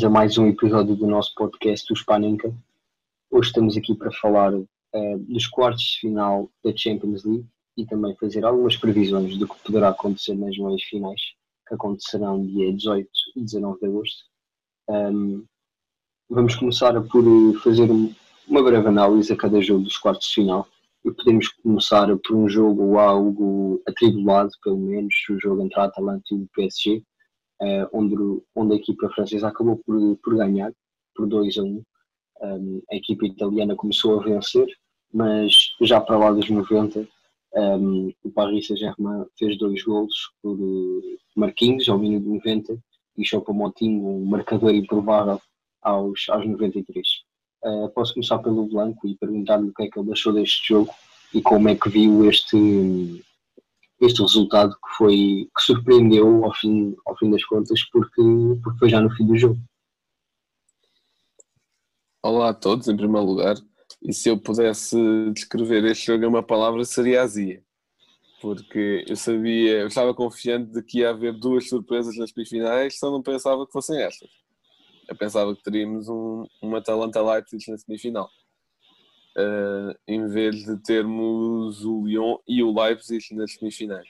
bem-vindos a mais um episódio do nosso podcast, o Spaninca. Hoje estamos aqui para falar uh, dos quartos de final da Champions League e também fazer algumas previsões do que poderá acontecer nas meias finais, que acontecerão dia 18 e 19 de agosto. Um, vamos começar por fazer uma breve análise a cada jogo dos quartos de final e podemos começar por um jogo algo atribulado, pelo menos, o jogo entre a Atalanta e o PSG, uh, onde, onde a equipa francesa acabou por, por ganhar por 2 a 1. Um, a equipa italiana começou a vencer, mas já para lá dos 90 um, o Paris Saint-Germain fez dois golos por uh, Marquinhos ao minuto 90 e Choupo-Moting um marcador improvável aos, aos 93. Uh, posso começar pelo Blanco e perguntar-lhe o que é que ele achou deste jogo e como é que viu este, este resultado que foi que surpreendeu ao fim, ao fim das contas porque, porque foi já no fim do jogo. Olá a todos, em primeiro lugar. E se eu pudesse descrever este jogo em uma palavra, seria azia. Porque eu sabia, eu estava confiante de que ia haver duas surpresas nas semifinais, só não pensava que fossem estas. Eu pensava que teríamos um, uma Atalanta Leipzig na semifinal. Uh, em vez de termos o Lyon e o Leipzig nas semifinais.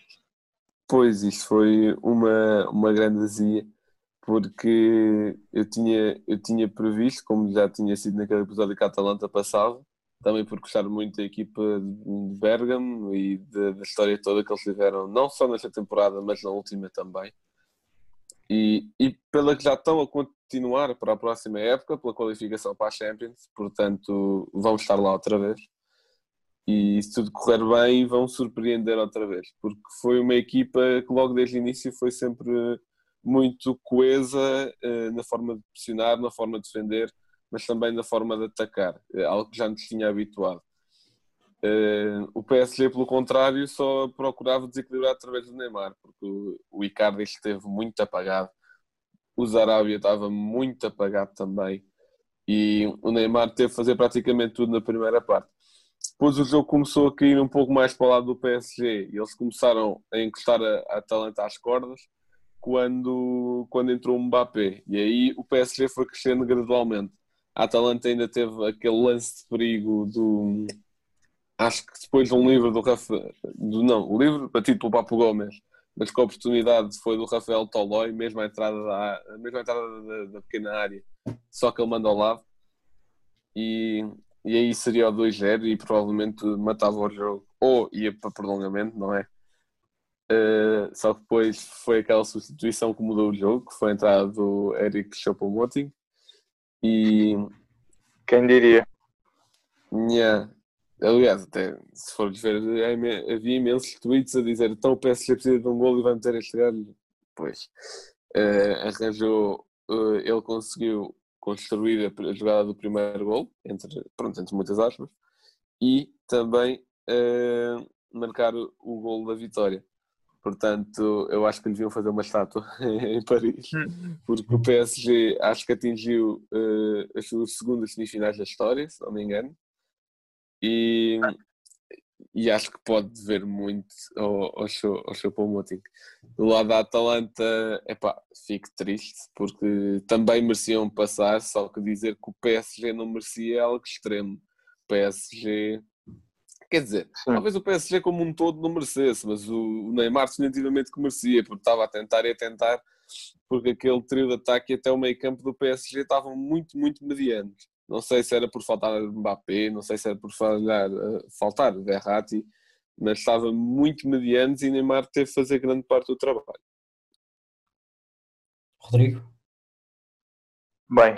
Pois, isto foi uma, uma grande azia porque eu tinha, eu tinha previsto, como já tinha sido naquele episódio que a Atalanta passava, também por gostar muito da equipa de Bergamo e da, da história toda que eles tiveram, não só nesta temporada, mas na última também. E, e pela que já estão a continuar para a próxima época, pela qualificação para a Champions, portanto vão estar lá outra vez. E se tudo correr bem, vão surpreender outra vez, porque foi uma equipa que logo desde o início foi sempre muito coesa uh, na forma de pressionar, na forma de defender, mas também na forma de atacar, uh, algo que já nos tinha habituado. Uh, o PSG, pelo contrário, só procurava desequilibrar através do Neymar, porque o, Icardi esteve muito apagado, o Zarabia estava muito apagado também, e o Neymar teve que fazer praticamente tudo na primeira parte. Depois o jogo começou a cair um pouco mais para o lado do PSG e eles começaram a encostar a, a Atalanta às cordas quando, quando entrou o Mbappé. E aí o PSG foi crescendo gradualmente. A Atalanta ainda teve aquele lance de perigo do. Acho que depois de um livro do Rafael. Do, não, o livro batido pelo Papo Gomes, mas que a oportunidade foi do Rafael Tolói, mesmo à entrada da, mesmo à entrada da, da pequena área, só que ele manda ao lado. E, e aí seria o 2-0 e provavelmente matava o jogo. Ou ia para prolongamento, não é? Uh, só que depois foi aquela substituição que mudou o jogo, que foi a entrada do Eric Choupo-Moting. E... Quem diria? Yeah. Aliás, até se formos ver, havia imensos tweets a dizer então o PSG precisa de um gol e vai meter este gajo. Pois, uh, arranjou, uh, ele conseguiu construir a, jogada do primeiro gol, entre, pronto, entre muitas aspas, e também marcar o, o gol da vitória. Portanto, eu acho que lhe deviam fazer uma estátua em Paris, hum. porque o PSG acho que atingiu uh, as suas segundas semifinais da história, se não me engano, e, e acho que pode dever muito ao, ao, show, ao show Moting. Do lado da Atalanta, epá, fico triste, porque também mereciam passar, só que dizer que o PSG não merecia é algo extremo. PSG Quer dizer, Sim. talvez o PSG como um todo não merecesse, mas o Neymar definitivamente que merecia, porque estava a tentar e a tentar, porque aquele trio de ataque e até o meio campo do PSG estavam muito, muito medianos. Não sei se era por faltar Mbappé, não sei se era por falhar, uh, faltar Verratti, mas estava muito medianos e Neymar teve que fazer grande parte do trabalho. Rodrigo? Bem,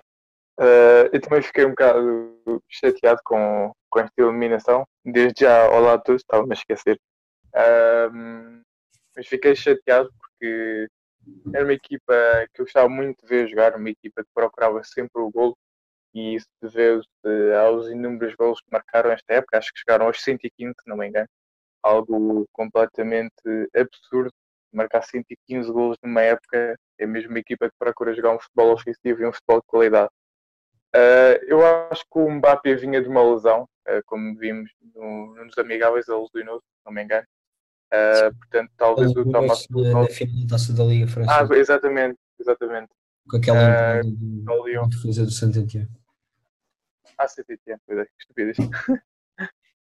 uh, eu também fiquei um bocado chateado com, com esta eliminação. Desde já, olá a todos, estava-me a esquecer. Um, mas fiquei chateado porque era uma equipa que eu gostava muito de ver jogar, uma equipa que procurava sempre o gol e isso deveu-se aos inúmeros gols que marcaram esta época, acho que chegaram aos 115, se não me engano, algo completamente absurdo, marcar 115 gols numa época, é mesmo uma equipa que procura jogar um futebol ofensivo e um futebol de qualidade. Uh, eu acho que o Mbappé vinha de uma lesão, uh, como vimos no, nos amigáveis, ele lesionou se não me engano. Uh, portanto, talvez o Thomas. Da, da final da taça da Liga Francesa. Ah, exatamente, exatamente. Com aquela uh, do, defesa do Saint-Étienne. Saint-Étienne, é, que estupidez.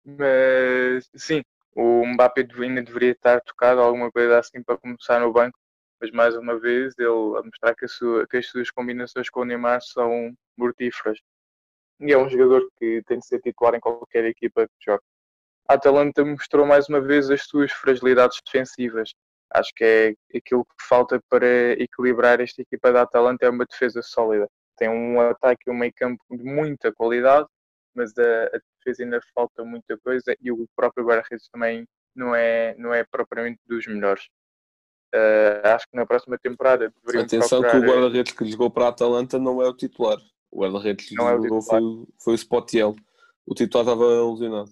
Mas, sim, o Mbappé ainda deveria estar tocado, alguma coisa assim, para começar no banco. Mas, mais uma vez, ele a mostrar que, a sua, que as suas combinações com o Neymar são mortíferas. E é um jogador que tem de ser titular em qualquer equipa que jogue. A Atalanta mostrou mais uma vez as suas fragilidades defensivas. Acho que é aquilo que falta para equilibrar esta equipa da Atalanta é uma defesa sólida. Tem um ataque e um meio campo de muita qualidade, mas a, a defesa ainda falta muita coisa e o próprio guarda-redes também não é, não é propriamente dos melhores. Uh, acho que na próxima temporada deveriam Atenção procurar... que o guarda-redes que jogou para a Atalanta não é o titular. O guarda-redes que é jogou foi, foi o Spotiel. O titular estava lesionado.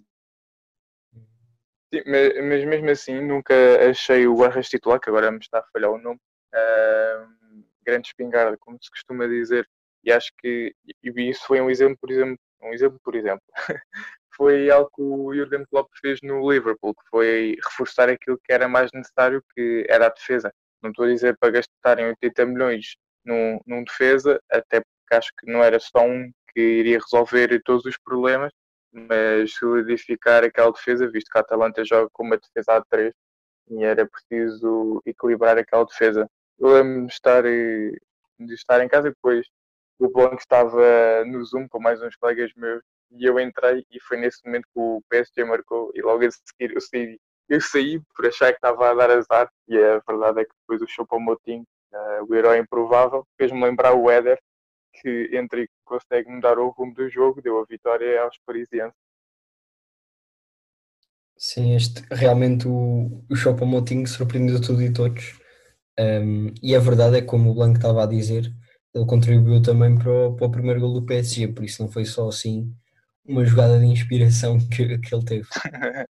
Sim, mas, mas, mesmo assim nunca achei o guarda-redes titular, que agora me está a falhar o nome, uh, grande espingarda, como se costuma dizer, e acho que e isso foi um exemplo, por exemplo, um exemplo, por exemplo, foi algo que o Jurgen Klopp fez no Liverpool, que foi reforçar aquilo que era mais necessário, que era a defesa. Não estou a dizer para gastarem 80 milhões num, num defesa, até porque acho que não era só um que iria resolver todos os problemas, mas solidificar aquela defesa, visto que a Atalanta joga com uma defesa a 3 e era preciso equilibrar aquela defesa. Eu lembro-me de estar, de estar em casa e depois o Blanco estava no Zoom com mais uns colegas meus e eu entrei e foi nesse momento que o PSG marcou e logo a seguir eu saí, eu saí por achar que estava a dar azar e a verdade é que depois o Choupo-Moting, uh, o herói improvável, fez-me lembrar o Éder que entra e consegue mudar o rumo do jogo, deu a vitória aos parisienses. Sim, este, realmente o, o Choupo-Moting surpreendeu tudo e todos. Um, e a verdade é que, como o Blanco estava a dizer, ele contribuiu também para o, para o primeiro gol do PSG, por isso não foi só assim uma jogada de inspiração que, que ele teve.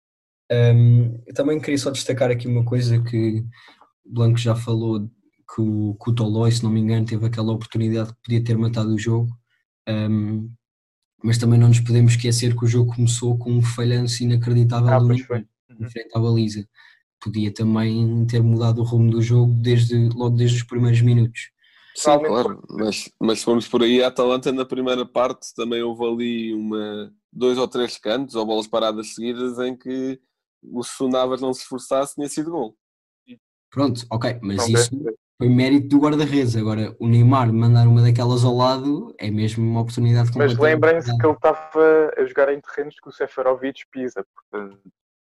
Um, também queria só destacar aqui uma coisa que o Blanco já falou que o, que o Tolói, se não me engano, teve aquela oportunidade que podia ter matado o jogo, um, mas também não nos podemos esquecer que o jogo começou com um falhanço inacreditável ah, do em frente à baliza. Podia também ter mudado o rumo do jogo desde, logo desde os primeiros minutos. Sim, claro, mas, mas se formos por aí, a Atalanta na primeira parte também houve ali uma, dois ou três cantos ou bolas paradas seguidas em que o Sunavas não se esforçasse tinha sido gol. Pronto, ok, mas não isso foi mérito do guarda-redes. Agora, o Neymar mandar uma daquelas ao lado é mesmo uma oportunidade Mas lembrem-se que ele estava a jogar em terrenos que o Seferovic pisa, portanto,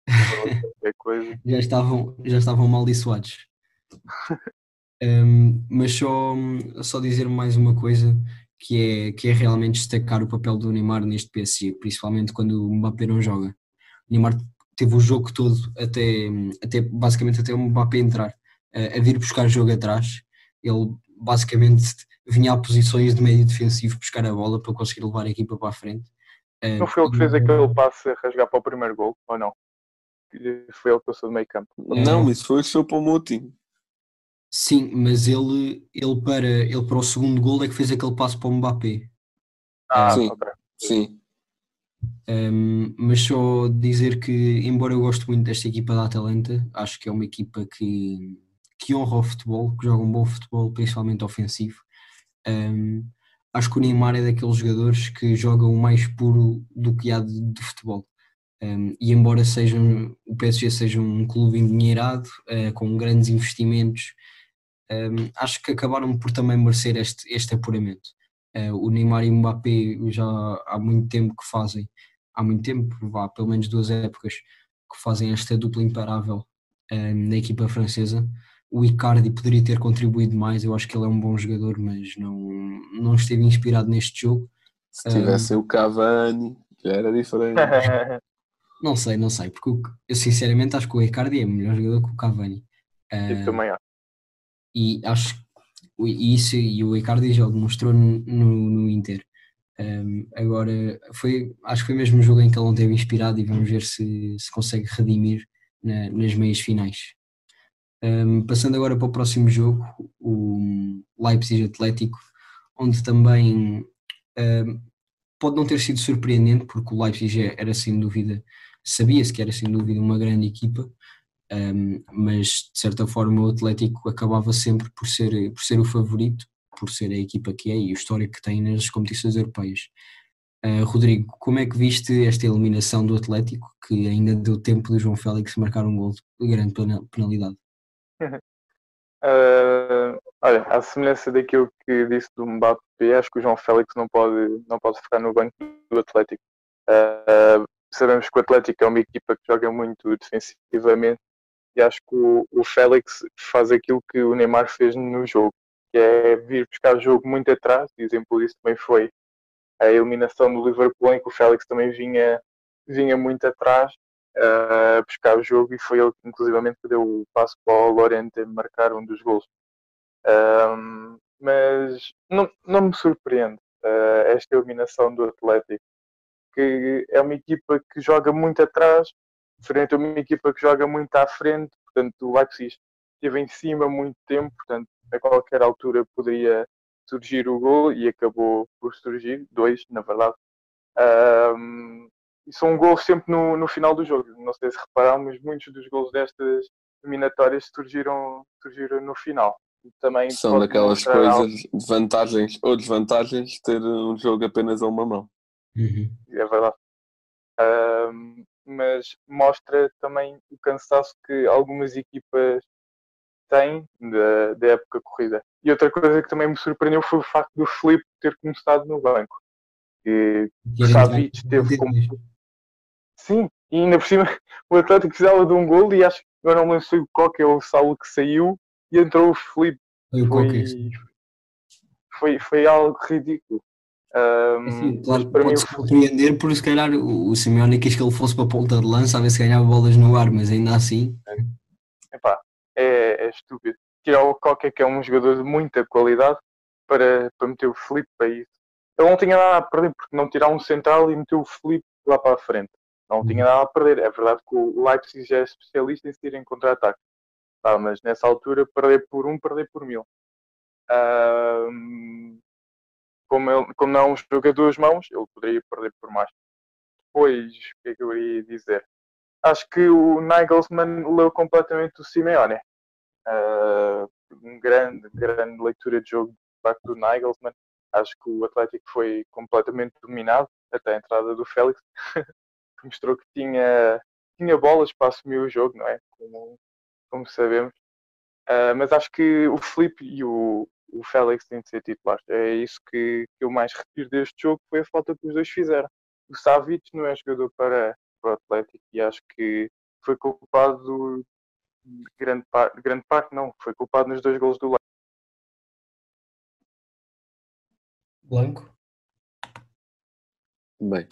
é coisa. já, estavam, já estavam amaldiçoados. um, mas só, só dizer mais uma coisa que é, que é realmente destacar o papel do Neymar neste PSG, principalmente quando o Mbappé não joga. O Neymar teve o jogo todo até, até basicamente até o Mbappé entrar a vir buscar jogo atrás. Ele basicamente vinha a posições de meio defensivo buscar a bola para conseguir levar a equipa para a frente. Não foi ele que fez aquele passe a rasgar para o primeiro gol, ou não? Foi ele que passou do meio campo. Não, isso foi o seu Pomoting. Sim, mas ele, ele, para, ele para o segundo gol é que fez aquele passo para o Mbappé. Ah, sim. Okay. sim. Um, mas só dizer que, embora eu goste muito desta equipa da Atalanta, acho que é uma equipa que, que honra o futebol, que joga um bom futebol, principalmente ofensivo. Um, acho que o Neymar é daqueles jogadores que jogam o mais puro do que há de, de futebol. Um, e embora seja um, o PSG seja um clube endinheirado, uh, com grandes investimentos, um, acho que acabaram por também merecer este, este apuramento. Uh, o Neymar e o Mbappé já há muito tempo que fazem, há muito tempo, vá, pelo menos duas épocas, que fazem esta dupla imparável na equipa francesa o Icardi poderia ter contribuído mais, eu acho que ele é um bom jogador, mas não, não esteve inspirado neste jogo. Se tivesse um, o Cavani, já era diferente. não sei, não sei, porque eu sinceramente acho que o Icardi é melhor jogador que o Cavani. Uh, também acho. E acho e isso e o Icardi já demonstrou no, no, no Inter. Um, agora, foi, acho que foi mesmo o jogo em que ele não teve inspirado e vamos ver se, se consegue redimir na- nas meias finais. Um, passando agora para o próximo jogo, o Leipzig Atlético, onde também um, pode não ter sido surpreendente, porque o Leipzig era sem dúvida, sabia-se que era sem dúvida uma grande equipa, um, mas de certa forma o Atlético acabava sempre por ser, por ser o favorito, por ser a equipa que é e o histórico que tem nas competições europeias. Uh, Rodrigo, como é que viste esta eliminação do Atlético, que ainda deu tempo de João Félix marcar um gol de grande pena- penalidade? Ah, olha, à semelhança daquilo que disse do Mbappé, acho que o João Félix não pode, não pode ficar no banco do Atlético. Ah, sabemos que o Atlético é uma equipa que joga muito defensivamente e acho que o, o Félix faz aquilo que o Neymar fez no jogo, que é vir buscar o jogo muito atrás, e exemplo disso também foi a eliminação do Liverpool, em que o Félix também vinha, vinha muito atrás a buscar o jogo e foi ele que inclusivamente deu o passo para o Lorente marcar um dos gols. Mas não, não me surpreende ah, esta eliminação do Atlético, que é uma equipa que joga muito atrás, frente a uma equipa que joga muito à frente, portanto o Leipzig esteve em cima muito tempo, portanto a qualquer altura poderia surgir o gol e acabou por surgir, dois na verdade. Ahm, e são gols sempre no, no final do jogo. Não sei se repararam, mas muitos dos gols destas eliminatórias surgiram, surgiram no final. E também São daquelas algo- coisas de vantagens ou desvantagens de ter um jogo apenas a uma mão. Uhum. é verdade. Ahm, mas mostra também o cansaço que algumas equipas têm da, da época corrida. E outra coisa que também me surpreendeu foi o facto do Felipe ter começado no banco. E Que o Savic teve como. Sim, e ainda por cima o Atlético precisava de um gol e acho que eu não me lembro se o Coque ou o Saulo que saiu e entrou o Felipe. Foi foi, foi algo ridículo. Ahm, Assim, claro, mim pode-se o compreender por se calhar o, o Simeone quis que ele fosse para a ponta de lança a ver se ganhava bolas no ar, mas ainda assim epá, é, é estúpido. Tirar o Coque, que é um jogador de muita qualidade, para, para meter o Felipe para isso. Ele não tinha nada a perder, porque não tirar um central e meter o Felipe lá para a frente. Não tinha nada a perder. É verdade que o Leipzig já é especialista em se ir em contra-ataque. Tá, mas nessa altura, perder por um, perder por mil. Ahm, como, ele, como não é um jogo a duas mãos, ele poderia perder por mais. Depois, o que é que eu iria dizer? Acho que o Nagelsmann leu completamente o Simeone. Um grande, grande leitura de jogo do Nagelsmann. Acho que o Atlético foi completamente dominado até a entrada do Félix, que mostrou que tinha, tinha bolas para assumir o jogo, não é? Como, como sabemos. Ah, mas acho que o Felipe e o, o Félix têm de ser titulares. É isso que, que eu mais retiro deste jogo, foi a falta que os dois fizeram. O Savic não é jogador para, para o Atlético e acho que foi culpado de grande, par, grande parte, não, foi culpado nos dois gols do Leipzig. Blanco. Bem,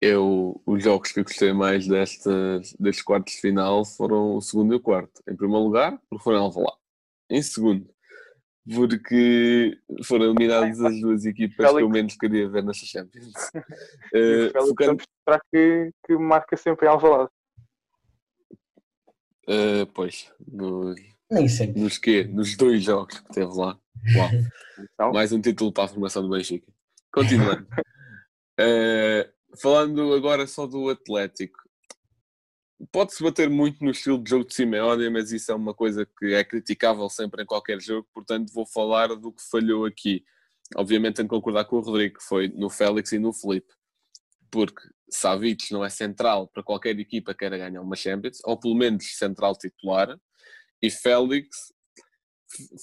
eu, os jogos que eu gostei mais destas, destes quartos de final foram o segundo e o quarto. Em primeiro lugar, porque foram Alvalade. Em segundo, porque foram eliminadas as duas equipas que eu Félix. menos queria ver nesta Champions. O Félix focando- mostrar que, que marca sempre em Alvalade. eh, pois, no- Nem sempre. nos quê? Nos dois jogos que teve lá. Uau. Então, Mais um título para a formação do Benfica. Continuando. Eh, falando agora só do Atlético. Pode-se bater muito no estilo de jogo de Simeone, mas isso é uma coisa que é criticável sempre em qualquer jogo, portanto vou falar do que falhou aqui. Obviamente tenho que concordar com o Rodrigo, que foi no Félix e no Felipe. Porque Savic não é central para qualquer equipa que queira ganhar uma Champions, ou pelo menos central titular, e Félix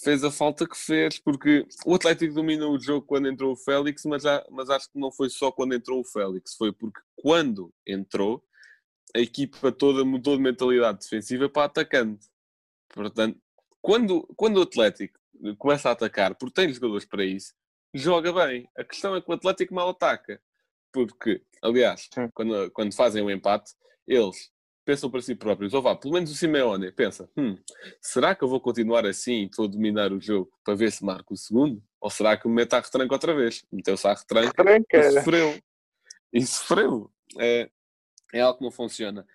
fez a falta que fez, porque o Atlético dominou o jogo quando entrou o Félix, mas, já, mas acho que não foi só quando entrou o Félix, foi porque quando entrou, a equipa toda mudou de mentalidade defensiva para atacante. Portanto, quando, quando o Atlético começa a atacar, porque tem jogadores para isso, joga bem. A questão é que o Atlético mal ataca. Porque, aliás, Sim. quando, quando fazem o empate, eles pensam para si próprios, ou vá, pelo menos o Simeone pensa, hum, será que eu vou continuar assim e estou a dominar o jogo para ver se marco o segundo? Ou será que o mete à retranca outra vez? Meteu-se à retranca Retranca. e sofreu. E sofreu. É, é algo que não funciona.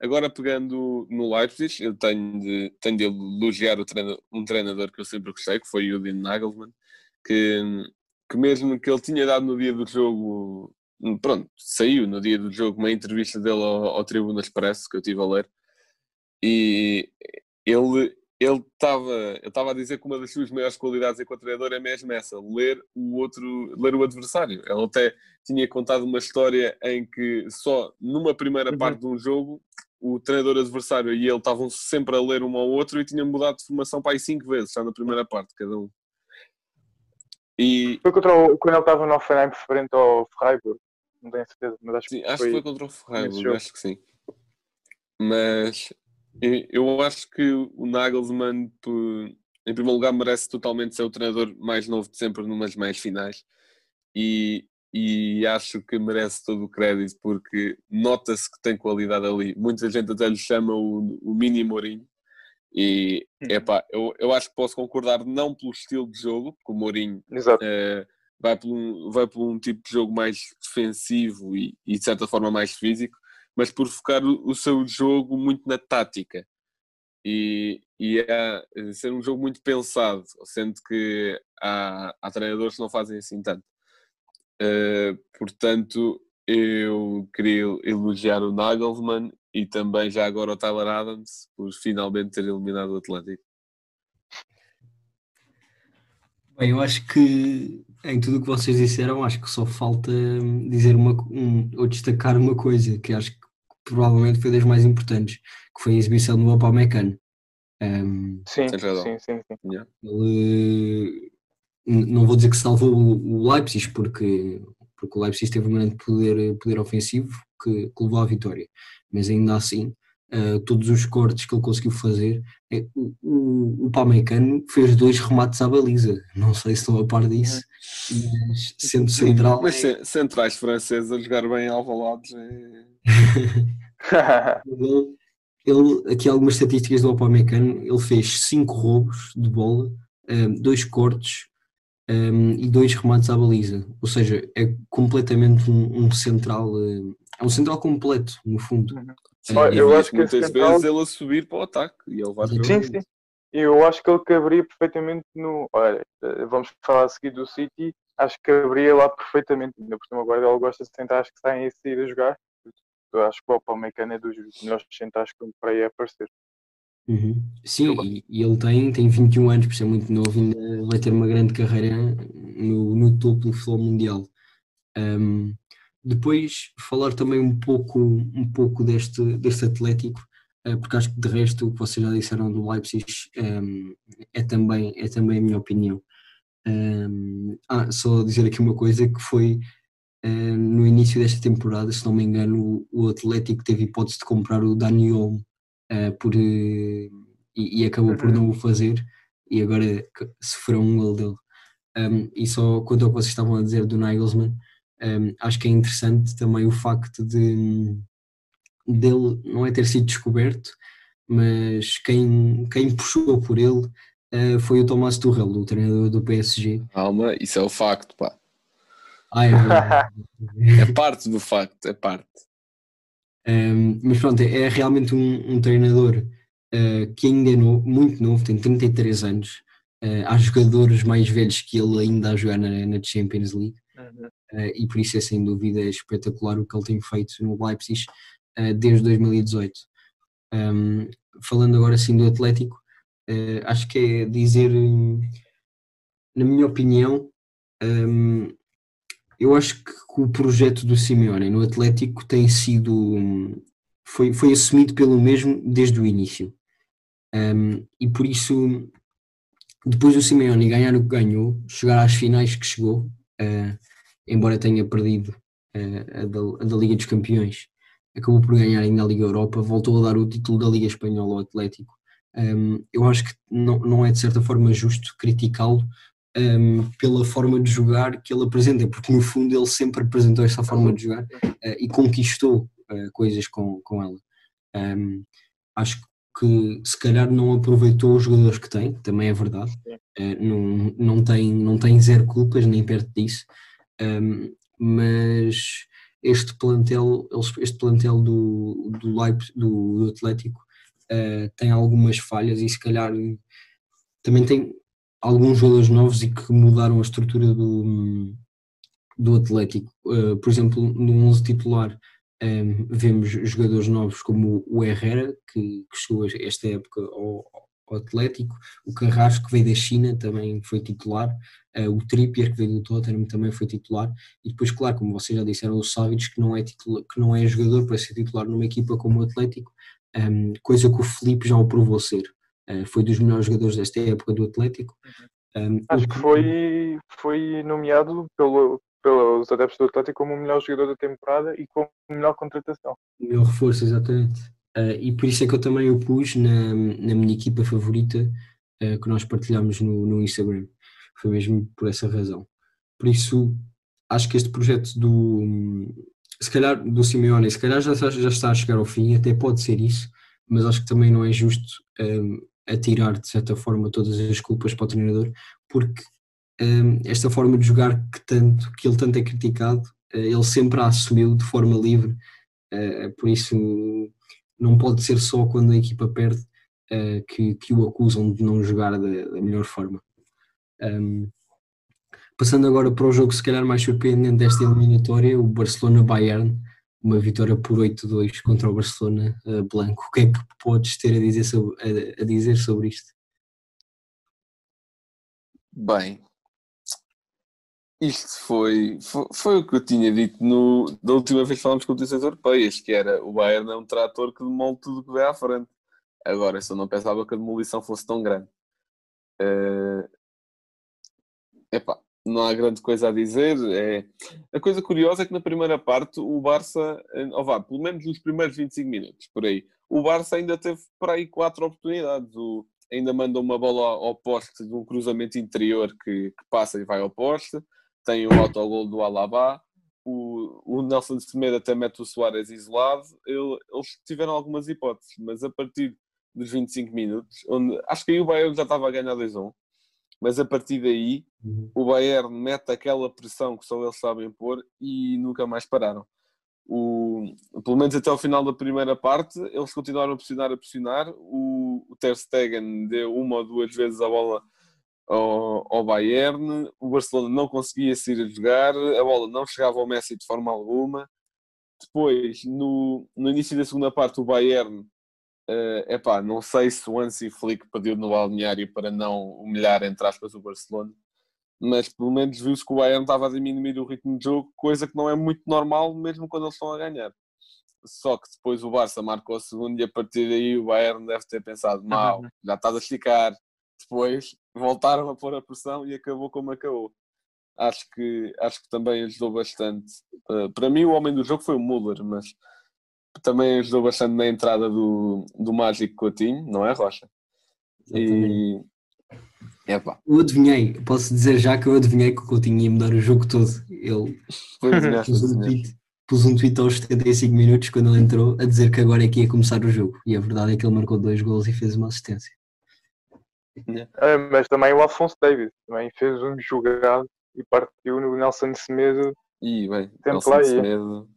Agora, pegando no Leipzig, eu tenho de, tenho de elogiar um treinador que eu sempre gostei, que foi o Dean Nagelsmann, que, que mesmo que ele tinha dado no dia do jogo, pronto, saiu no dia do jogo uma entrevista dele ao, ao Tribuna Expresso, que eu estive a ler, e ele ele estava ele estava a dizer que uma das suas maiores qualidades enquanto treinador é mesmo essa, ler o outro, ler o adversário. Ele até tinha contado uma história em que só numa primeira Uhum. parte de um jogo o treinador adversário e ele estavam sempre a ler um ao outro e tinham mudado de formação para aí cinco vezes, já na primeira parte, cada um. E Foi contra o, quando ele estava no Offenheim frente ao Freiburg. Não tenho certeza, mas acho Sim, que acho foi. que foi contra o Freiburg, acho que sim. Mas eu- acho que o Nagelsmann, em primeiro lugar, merece totalmente ser o treinador mais novo de sempre numas meias finais. E, e acho que merece todo o crédito porque nota-se que tem qualidade ali. Muita gente até lhe chama o, o mini Mourinho. E Uhum. epá, eu, eu acho que posso concordar não pelo estilo de jogo, porque o Mourinho Exato. eh, vai, por um, vai por um tipo de jogo mais defensivo e, e de certa forma mais físico, mas por focar o, seu jogo muito na tática e, e é eh, ser um jogo muito pensado, sendo que há, há treinadores que não fazem assim tanto. Eh, portanto, eu queria elogiar o Nagelsmann e também já agora o Tyler Adams por finalmente ter eliminado o Atlético. Bem, eu acho que em tudo o que vocês disseram, acho que só falta hum, dizer uma, um, ou destacar uma coisa que acho que provavelmente foi das mais importantes, que foi a exibição do Upamecano. Um, Sim, sim, sim, sim. Ele não vou dizer que salvou o, o Leipzig, porque, porque o Leipzig teve um grande poder, poder ofensivo que, que levou à vitória, mas ainda assim, eh, todos os cortes que ele conseguiu fazer, eh, o, o, o Pamecano fez dois remates à baliza, não sei se estão a par disso, mas sendo central. Mas é- ce- centrais franceses a jogar bem alvalados é... Ele, ele- aqui algumas estatísticas do Upamecano, ele fez cinco roubos de bola, um, dois cortes um, e dois remates à baliza, ou seja, é completamente um, um central, um, é um central completo, no fundo. Sim, e eu acho que muitas central- vezes ele a subir para o ataque e ele vai Sim, Sim, sim. E eu acho que ele caberia perfeitamente no. Olha, eh, vamos falar a seguir do City. Acho que caberia lá perfeitamente. Ainda por cima, agora ele gosta de centrais que saem a sair a jogar. Eu acho que o Palmeiras é dos melhores centrais que para aí aparecer. Uhum. Sim, e, e ele tem, tem 21 anos, por ser muito novo, ainda vai ter uma grande carreira no, no topo do futebol mundial. Um, depois falar também um pouco, um pouco deste, deste Atlético, eh, porque acho que de resto o que vocês já disseram do Leipzig um, é, também, é também a minha opinião. Um, ah, só dizer aqui uma coisa que foi eh, no início desta temporada, se não me engano, o, Atlético teve hipótese de comprar o Dani Olmo eh, por, eh, e, e acabou por Uhum. não o fazer e agora sofreu um gol dele. Um, e só quanto ao que vocês estavam a dizer do Nagelsmann, um, acho que é interessante também o facto de dele não é ter sido descoberto, mas quem, quem puxou por ele eh, foi o Thomas Tuchel, o treinador do PSG. Calma, isso é o facto, pá. Ah, é. É parte do facto, é parte. Um, mas pronto, é, é realmente um, um treinador uh, que ainda é novo, muito novo, tem 33 anos. Uh, há jogadores mais velhos que ele ainda a jogar na, na Champions League Uhum. uh, e por isso é sem dúvida espetacular o que ele tem feito no Leipzig uh, desde 2018. Um, falando agora assim do Atlético, uh, acho que é dizer, na minha opinião, hum, eu acho que o projeto do Simeone no Atlético tem sido foi, foi assumido pelo mesmo desde o início Um, e por isso depois do Simeone ganhar o que ganhou chegar às finais que chegou uh, embora tenha perdido uh, a, da, a da Liga dos Campeões acabou por ganhar ainda a Liga Europa voltou a dar o título da Liga Espanhola ao Atlético Um, eu acho que não, não é de certa forma justo criticá-lo um, pela forma de jogar que ele apresenta, porque no fundo ele sempre apresentou essa forma de jogar uh, e conquistou coisas com, com ela. Um, acho que se calhar não aproveitou os jogadores que tem, também é verdade. Uh, não, não, tem, não tem zero culpas, nem perto disso. Um, mas este plantel, este plantel do, do, Leipzig, do, do Atlético uh, tem algumas falhas e se calhar também tem alguns jogadores novos e que mudaram a estrutura do, do Atlético. Uh, por exemplo, no 11 titular um, vemos jogadores novos como o Herrera, que, que chegou esta época ao, ao, Atlético, o Carrasco, que veio da China, também foi titular, uh, o Trippier, que veio do Tottenham, também foi titular, e depois, claro, como vocês já disseram, o Savic, que não é, titular, que não é jogador para ser titular numa equipa como o Atlético, um, coisa que o Felipe já o provou ser. Uh, foi dos melhores jogadores desta época do Atlético. Um, Acho que foi, foi nomeado pelo, pelos adeptos do Atlético como o melhor jogador da temporada e como melhor contratação. Melhor reforço, exatamente. Uh, e por isso é que eu também o pus na, na minha equipa favorita uh, que nós partilhamos no, no Instagram. Foi mesmo por essa razão. Por isso, acho que este projeto do, se calhar, do Simeone, se calhar já, já está a chegar ao fim, até pode ser isso, mas acho que também não é justo um, ah, atirar, de certa forma, todas as culpas para o treinador, porque esta forma de jogar que, tanto, que ele tanto é criticado, uh, ele sempre a assumiu de forma livre, uh, por isso não pode ser só quando a equipa perde que, que o acusam de não jogar da, da melhor forma. Um, passando agora para o jogo se calhar mais surpreendente desta eliminatória, o Barcelona-Bayern, uma vitória por 8-2 contra o Barcelona Blanco. O que é que podes ter a dizer sobre, a, a dizer sobre isto? Bem, isto foi, foi, foi, o que eu tinha dito no, da última vez que falámos com competições europeias, que era o Bayern é um trator que demole tudo o que vê à frente. Agora, eu não pensava que a demolição fosse tão grande. Uh, epá, não há grande coisa a dizer. É... A coisa curiosa é que na primeira parte o Barça, ou vá, pelo menos nos primeiros 25 minutos, por aí, o Barça ainda teve para aí quatro oportunidades. O, ainda manda uma bola ao poste de um cruzamento interior que, que passa e vai ao poste tem o autogol do Alaba, o, o Nelson Semedo até mete o Soares isolado, ele, eles tiveram algumas hipóteses, mas a partir dos 25 minutos, onde acho que aí o Bayern já estava a ganhar 2-1, mas a partir daí uhum. o Bayern mete aquela pressão que só eles sabem pôr e nunca mais pararam. O, pelo menos até ao final da primeira parte, eles continuaram a pressionar, a pressionar. O, o Ter Stegen deu uma ou duas vezes a bola ao, ao Bayern, o Barcelona não conseguia sair a jogar, a bola não chegava ao Messi de forma alguma. Depois, no, no início da segunda parte, o Bayern, uh, epá, não sei se o Hansi Flick pediu no balneário para não humilhar, entre aspas, o Barcelona, mas pelo menos viu-se que o Bayern estava a diminuir o ritmo de jogo, coisa que não é muito normal, mesmo quando eles estão a ganhar. Só que depois o Barça marcou o segundo e a partir daí o Bayern deve ter pensado: mal, já estás a esticar, depois voltaram a pôr a pressão e acabou como acabou. Acho que, acho que também ajudou bastante. Uh, para mim, o homem do jogo foi o Muller, mas também ajudou bastante na entrada do, do Mágico Coutinho, não é, Rocha? E. Epa. Eu adivinhei, posso dizer já que eu adivinhei que o Coutinho ia mudar o jogo todo. Ele pôs, um tweet, pôs um tweet aos 75 minutos quando ele entrou a dizer que agora é que ia começar o jogo. E a verdade é que ele marcou dois gols e fez uma assistência. É, mas também o Alfonso Davis também fez um jogado e partiu no Nelson Semedo. E bem, Nelson Semedo.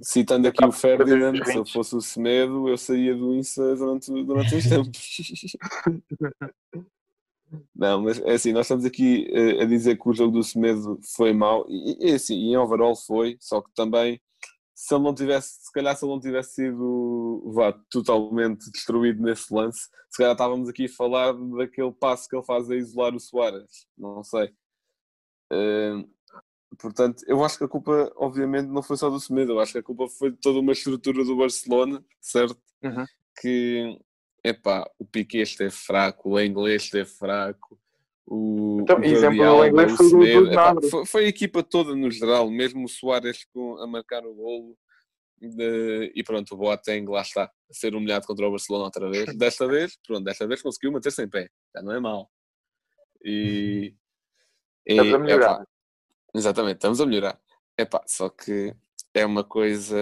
Citando aqui o Ferdinand, se eu fosse o Semedo, eu saía do Insta durante, durante uns tempos. Não, mas é assim, nós estamos aqui uh, a dizer que o jogo do Semedo foi mau, e, e assim, em overall foi, só que também se ele não tivesse, se calhar se ele não tivesse sido vá, totalmente destruído nesse lance, se calhar estávamos aqui a falar daquele passo que ele faz a isolar o Soares, não sei. Uh, portanto, eu acho que a culpa, obviamente, não foi só do Semedo, eu acho que a culpa foi de toda uma estrutura do Barcelona, certo? Uhum. Que, epá, o Piquet esteve fraco, o inglês esteve fraco, o, então, o exemplo do inglês foi, do, foi, foi, a equipa toda no geral, mesmo o Soares com, a marcar o golo. De, e pronto, o Boateng lá está a ser humilhado contra o Barcelona outra vez. Desta vez, pronto, desta vez conseguiu manter-se em pé, já não é mal E, estamos a melhorar. Epá, exatamente, estamos a melhorar. Epá, só que é uma coisa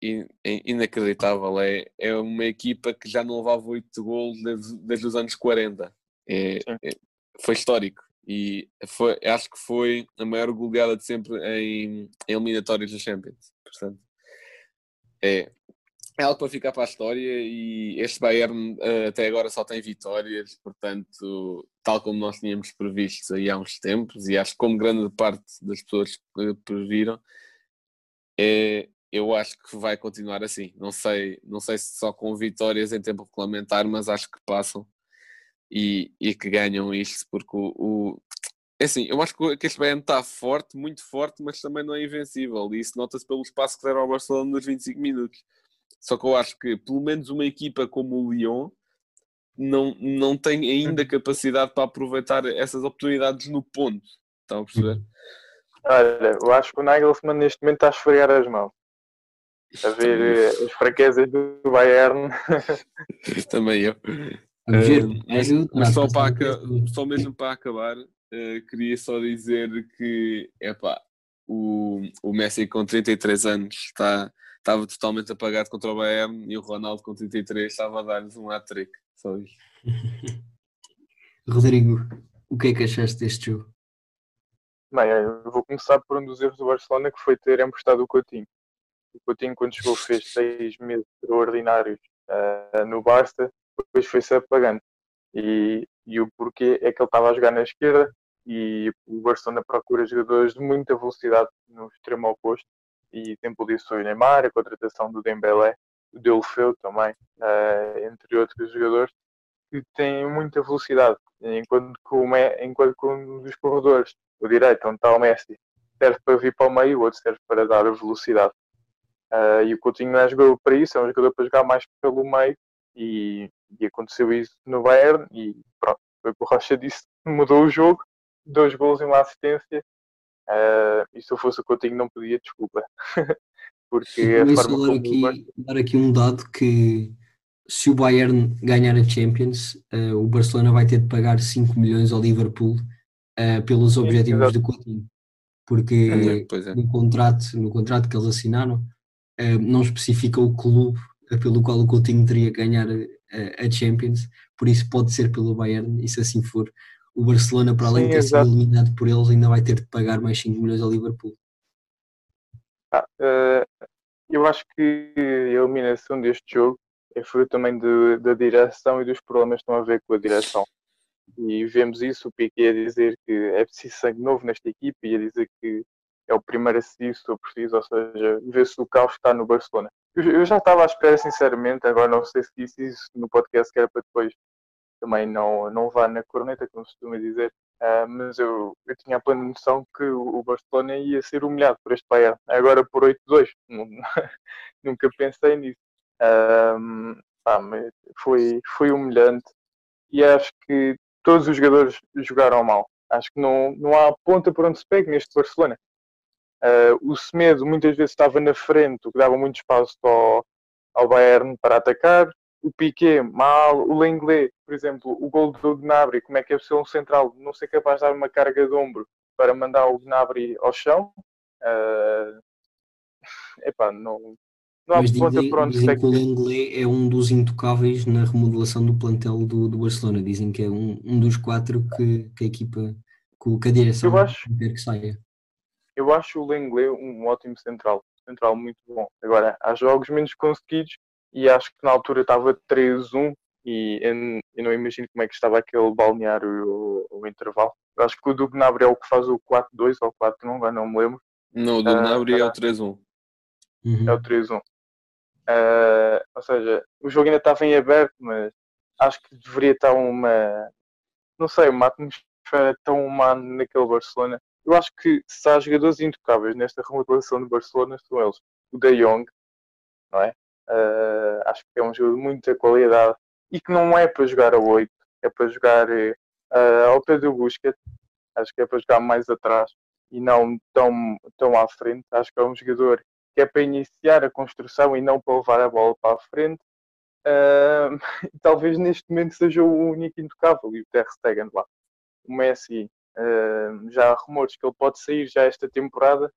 in- in- inacreditável. É, é uma equipa que já não levava 8 golos desde, desde os anos 40. É, Sim. é- foi histórico. E foi, acho que foi a maior goleada de sempre em, em da Champions. Portanto, é, é algo para ficar para a história e este Bayern eh, até agora só tem vitórias, portanto, tal como nós tínhamos previsto aí há uns tempos, e acho que como grande parte das pessoas eh, previram, é, eu acho que vai continuar assim. Não sei, não sei se só com vitórias em tempo regulamentar, mas acho que passam e, e que ganham isto, porque o, o- é assim, eu acho que este Bayern está forte, muito forte, mas também não é invencível, e isso nota-se pelo espaço que deram ao Barcelona nos 25 minutos. Só que eu acho que pelo menos uma equipa como o Lyon não, não tem ainda capacidade para aproveitar essas oportunidades no ponto. Estão a perceber? Olha, eu acho que o Nagelsmann neste momento está a esfregar as mãos. A ver eh, as fraquezas do Bayern. Também eu. Eh, mas, só, para, só mesmo para acabar, eh, queria só dizer que epá, o, o Messi com 33 anos está, estava totalmente apagado contra o Bayern e o Ronaldo com 33 estava a dar-lhes um hat-trick. Só isto. Rodrigo, o que é que achaste deste jogo? Bem, eu vou começar por um dos erros do Barcelona que foi ter emprestado o Coutinho. O Coutinho, quando chegou, fez seis meses extraordinários ah, no Barça, depois foi-se apagando. E, e o porquê é que ele estava a jogar na esquerda e o Barcelona procura jogadores de muita velocidade no extremo oposto. E tem por isso o Neymar, a contratação do Dembélé, o Deulofeu também, ah, entre outros jogadores que têm muita velocidade. Enquanto que, o enquanto que um dos corredores, o direito, onde está o Messi, serve para vir para o meio, o outro serve para dar velocidade. Ah, e o Coutinho não é jogador para isso, é um jogador para jogar mais pelo meio e, e aconteceu isso no Bayern e pronto, foi o que o Rocha disse, mudou o jogo, dois gols e uma assistência Ah, e se eu fosse o Coutinho não pedia desculpa porque a Também forma só dar aqui, dar aqui um dado que se o Bayern ganhar a Champions, eh, o Barcelona vai ter de pagar 5 milhões ao Liverpool eh, pelos objetivos exato. do Coutinho. Porque Pois é. no contrato, no contrato que eles assinaram, não especifica o clube pelo qual o Coutinho teria que ganhar a Champions, por isso pode ser pelo Bayern, e se assim for, o Barcelona, para além Sim, de ter sido eliminado por eles, ainda vai ter de pagar mais 5 milhões ao Liverpool. Ah, eh, eu acho que a eliminação deste jogo é fruto também de- da direção e dos problemas que estão a ver com a direção. E vemos isso, o Piquet a dizer que é preciso sangue novo nesta equipe e a dizer que é o primeiro a seguir se for preciso, ou seja, vê-se o caos está no Barcelona. Eu, já estava à espera, sinceramente, agora não sei se disse isso no podcast, que era para depois também não, não vá na corneta, como se costuma dizer, ah, mas eu, eu tinha a plena noção que o, Barcelona ia ser humilhado por este Bayern, agora por 8-2. Não- Nunca pensei nisso. Ahm, pá, mas foi, foi humilhante e acho que todos os jogadores jogaram mal. Acho que não, não há ponta por onde se pegue neste Barcelona. Ah, o Semedo muitas vezes estava na frente, o que dava muito espaço ao, ao Bayern para atacar. O Piquet, mal. O Lenglet, por exemplo, o gol do Gnabry, como é que é possível um central não ser capaz de dar uma carga de ombro para mandar o Gnabry ao chão? Ah, epá, não, não há Mas ponta dizem, se dizem que o pegue. Lenglet é um dos intocáveis na remodelação do plantel do, do Barcelona. Dizem que é um, um dos quatro que, que a equipa, que, que a direção Eu acho- quer que saia. Eu acho o Lenglet um ótimo central. Central muito bom. Agora, há jogos menos conseguidos e acho que na altura estava 3-1 e eu, não imagino como é que estava aquele balneário o, o intervalo. Eu acho que o do Gnabry é o que faz o 4-2 ou 4-1, agora não me lembro. Não, o do Ah, Gnabry é o ah. 3-1. Uhum. É o 3-1. Ah, ou seja, o jogo ainda estava em aberto, mas acho que deveria estar uma, não sei, uma atmosfera tão humana naquele Barcelona. Eu acho que se há jogadores intocáveis nesta remodelação do Barcelona, são eles. O De Jong, não é? Ah, acho que é um jogador de muita qualidade e que não é para jogar a 8, é para jogar ah, ao pé do Busquets. Acho que é para jogar mais atrás e não tão, tão à frente. Acho que é um jogador que é para iniciar a construção e não para levar a bola para a frente. Ah, talvez neste momento seja o único intocável e o Ter Stegen lá. O Messi, ah, já há rumores que ele pode sair já esta temporada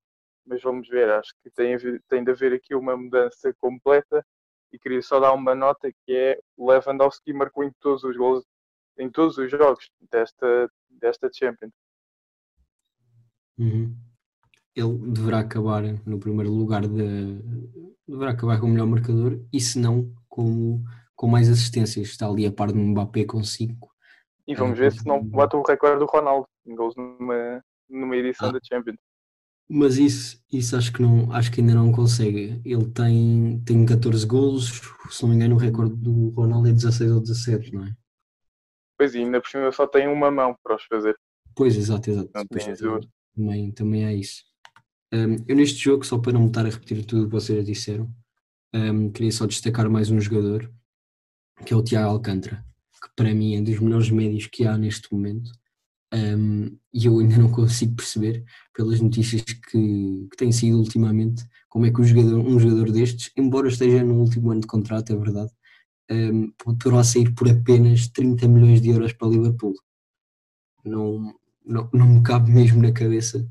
mas vamos ver. Acho que tem, tem de haver aqui uma mudança completa e queria só dar uma nota que é o Lewandowski marcou em todos os gols, em todos os jogos desta, desta Champions. Uhum. Ele deverá acabar no primeiro lugar de, deverá acabar como melhor marcador e se não como com mais assistências, está ali a par do Mbappé com 5 e vamos ver se não bate o recorde do Ronaldo em gols numa, numa edição ah. da Champions. Mas isso, isso acho que não acho que ainda não consegue. Ele tem, tem 14 golos, se não me engano, o recorde do Ronaldo é 16 ou 17, não é? Pois e ainda por cima só tem uma mão para os fazer. Pois, exato, exato. Não Pois, também, também é isso. Um, eu neste jogo, só para não me estar a repetir tudo o que vocês disseram, um, queria só destacar mais um jogador, que é o Tiago Alcântara para mim é dos melhores médios que há neste momento. Um, e eu ainda não consigo perceber, pelas notícias que, que têm sido ultimamente, como é que um jogador, um jogador destes, embora esteja no último ano de contrato, é verdade, um, poderá sair por apenas 30 milhões de euros para o Liverpool. Não, não, não me cabe mesmo na cabeça.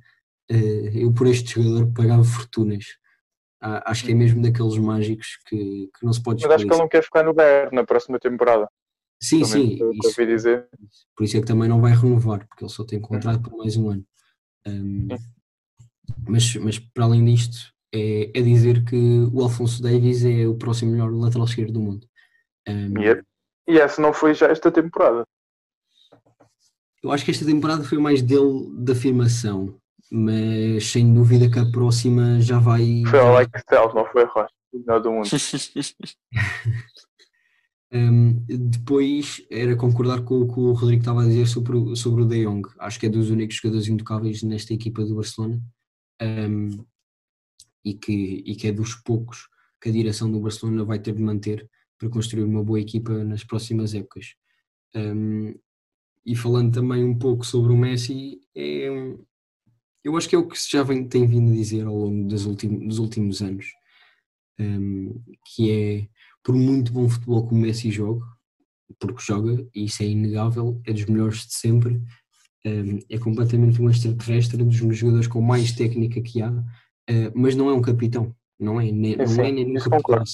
Uh, eu, por este jogador, pagava fortunas. Ah, acho que é mesmo daqueles mágicos que, que não se pode Mas acho que ele não quer ficar no Bayern na próxima temporada. Sim, sim. Isso, dizer. Por isso é que também não vai renovar, porque ele só tem contrato por mais um ano. Um, mas, mas para além disto, é, é dizer que o Alfonso Davis é o próximo melhor lateral esquerdo do mundo. Um, e, é, e essa não foi já esta temporada? Eu acho que esta temporada foi mais dele de afirmação, mas sem dúvida que a próxima já vai. Foi o Like Cells, não foi a Rocha, melhor do mundo. Um, depois era concordar com o que o Rodrigo estava a dizer sobre sobre o De Jong. Acho que é dos únicos jogadores intocáveis nesta equipa do Barcelona um, e, que, e que é dos poucos que a direção do Barcelona vai ter de manter para construir uma boa equipa nas próximas épocas. Um, e falando também um pouco sobre o Messi, é, eu acho que é o que já vem, tem vindo a dizer ao longo dos últimos, dos últimos anos, que é por muito bom futebol que o Messi joga, porque joga, e isso é inegável, é dos melhores de sempre, um, é completamente um extraterrestre, dos jogadores com mais técnica que há, uh, mas não é um capitão, não é, nem, não é nem capitão.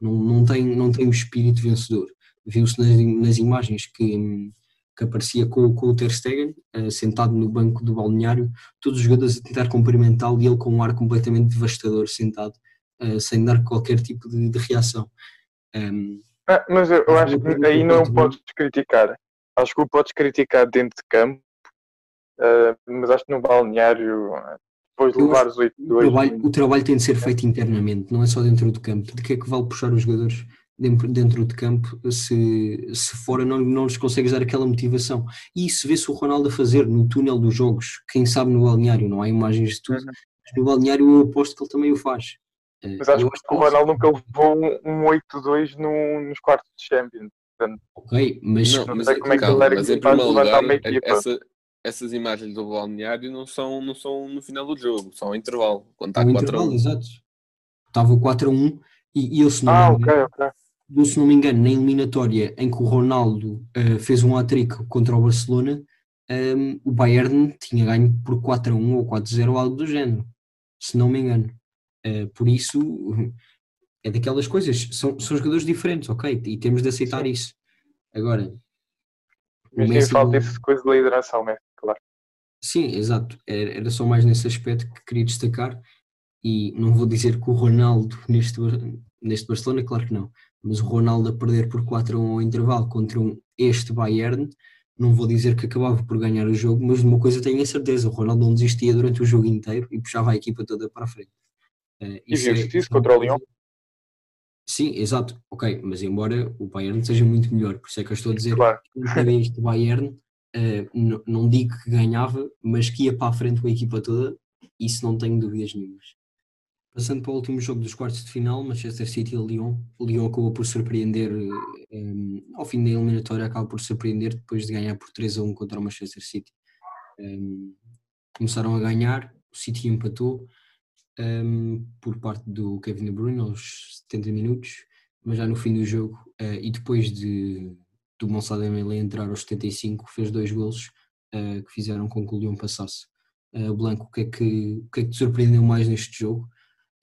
Não, não, tem, não tem o espírito vencedor. Viu-se nas, nas imagens que, que aparecia com, com o Ter Stegen, sentado no banco do balneário, todos os jogadores a tentar cumprimentá-lo e ele com um ar completamente devastador, sentado, uh, sem dar qualquer tipo de, de reação. Um, ah, mas eu, eu acho que aí não podes criticar. Acho que o podes criticar dentro de campo, uh, mas acho que no balneário, depois de levar os 8 o trabalho, o trabalho tem de ser feito internamente, não é só dentro do campo. De que é que vale puxar os jogadores dentro, dentro de campo se, se fora não, não lhes consegues dar aquela motivação? E isso vê-se o Ronaldo a fazer no túnel dos jogos, quem sabe no balneário, não há imagens de tudo. Uhum. No balneário eu aposto que ele também o faz. Mas acho que o Ronaldo nunca levou um 8-2 no, nos quartos de Champions. Portanto, ok, mas, não, mas, é, como é que calma, mas em primeiro lugar, essa, essas imagens do balneário não são, não são no final do jogo, são em intervalo. Quando está 4 intervalo, 1. exato. Estava 4 a 1 e, e eu, se não, ah, me engano, okay, okay. eu, se não me engano, na eliminatória em que o Ronaldo uh, fez um hat-trick contra o Barcelona, um, ehm, o Bayern tinha ganho por 4 a 1 ou 4 a 0 ou algo do género, se não me engano. Uh, por isso, é daquelas coisas, são, são jogadores diferentes, ok? E temos de aceitar Sim. isso. Agora, mas Messi, falta essa coisa de liderança Messi, claro. Sim, exato. Era, era só mais nesse aspecto que queria destacar. E não vou dizer que o Ronaldo neste, neste Barcelona, claro que não, mas o Ronaldo a perder por 4 a 1 ao intervalo contra um este Bayern, não vou dizer que acabava por ganhar o jogo, mas de uma coisa tenho a certeza: o Ronaldo não desistia durante o jogo inteiro e puxava a equipa toda para a frente. Uh, e viu-se é, isso contra o Lyon? Sim, exato, ok, mas embora o Bayern seja muito melhor, por isso é que eu estou a dizer claro. que este Bayern uh, não digo que ganhava, mas que ia para a frente com a equipa toda, isso não tenho dúvidas nenhumas. Passando para o último jogo dos quartos de final, Manchester City e Lyon. O Lyon acabou por surpreender, um, ao fim da eliminatória, acabou por surpreender depois de ganhar por 3 a 1 contra o Manchester City. Um, começaram a ganhar, o City empatou, um, por parte do Kevin De Bruyne aos 70 minutos, mas já no fim do jogo uh, e depois de do Monsada Dembélé entrar aos 75 fez dois golos uh, que fizeram com que o Lyon passasse. Uh, Blanco, o que, é que, o que é que te surpreendeu mais neste jogo?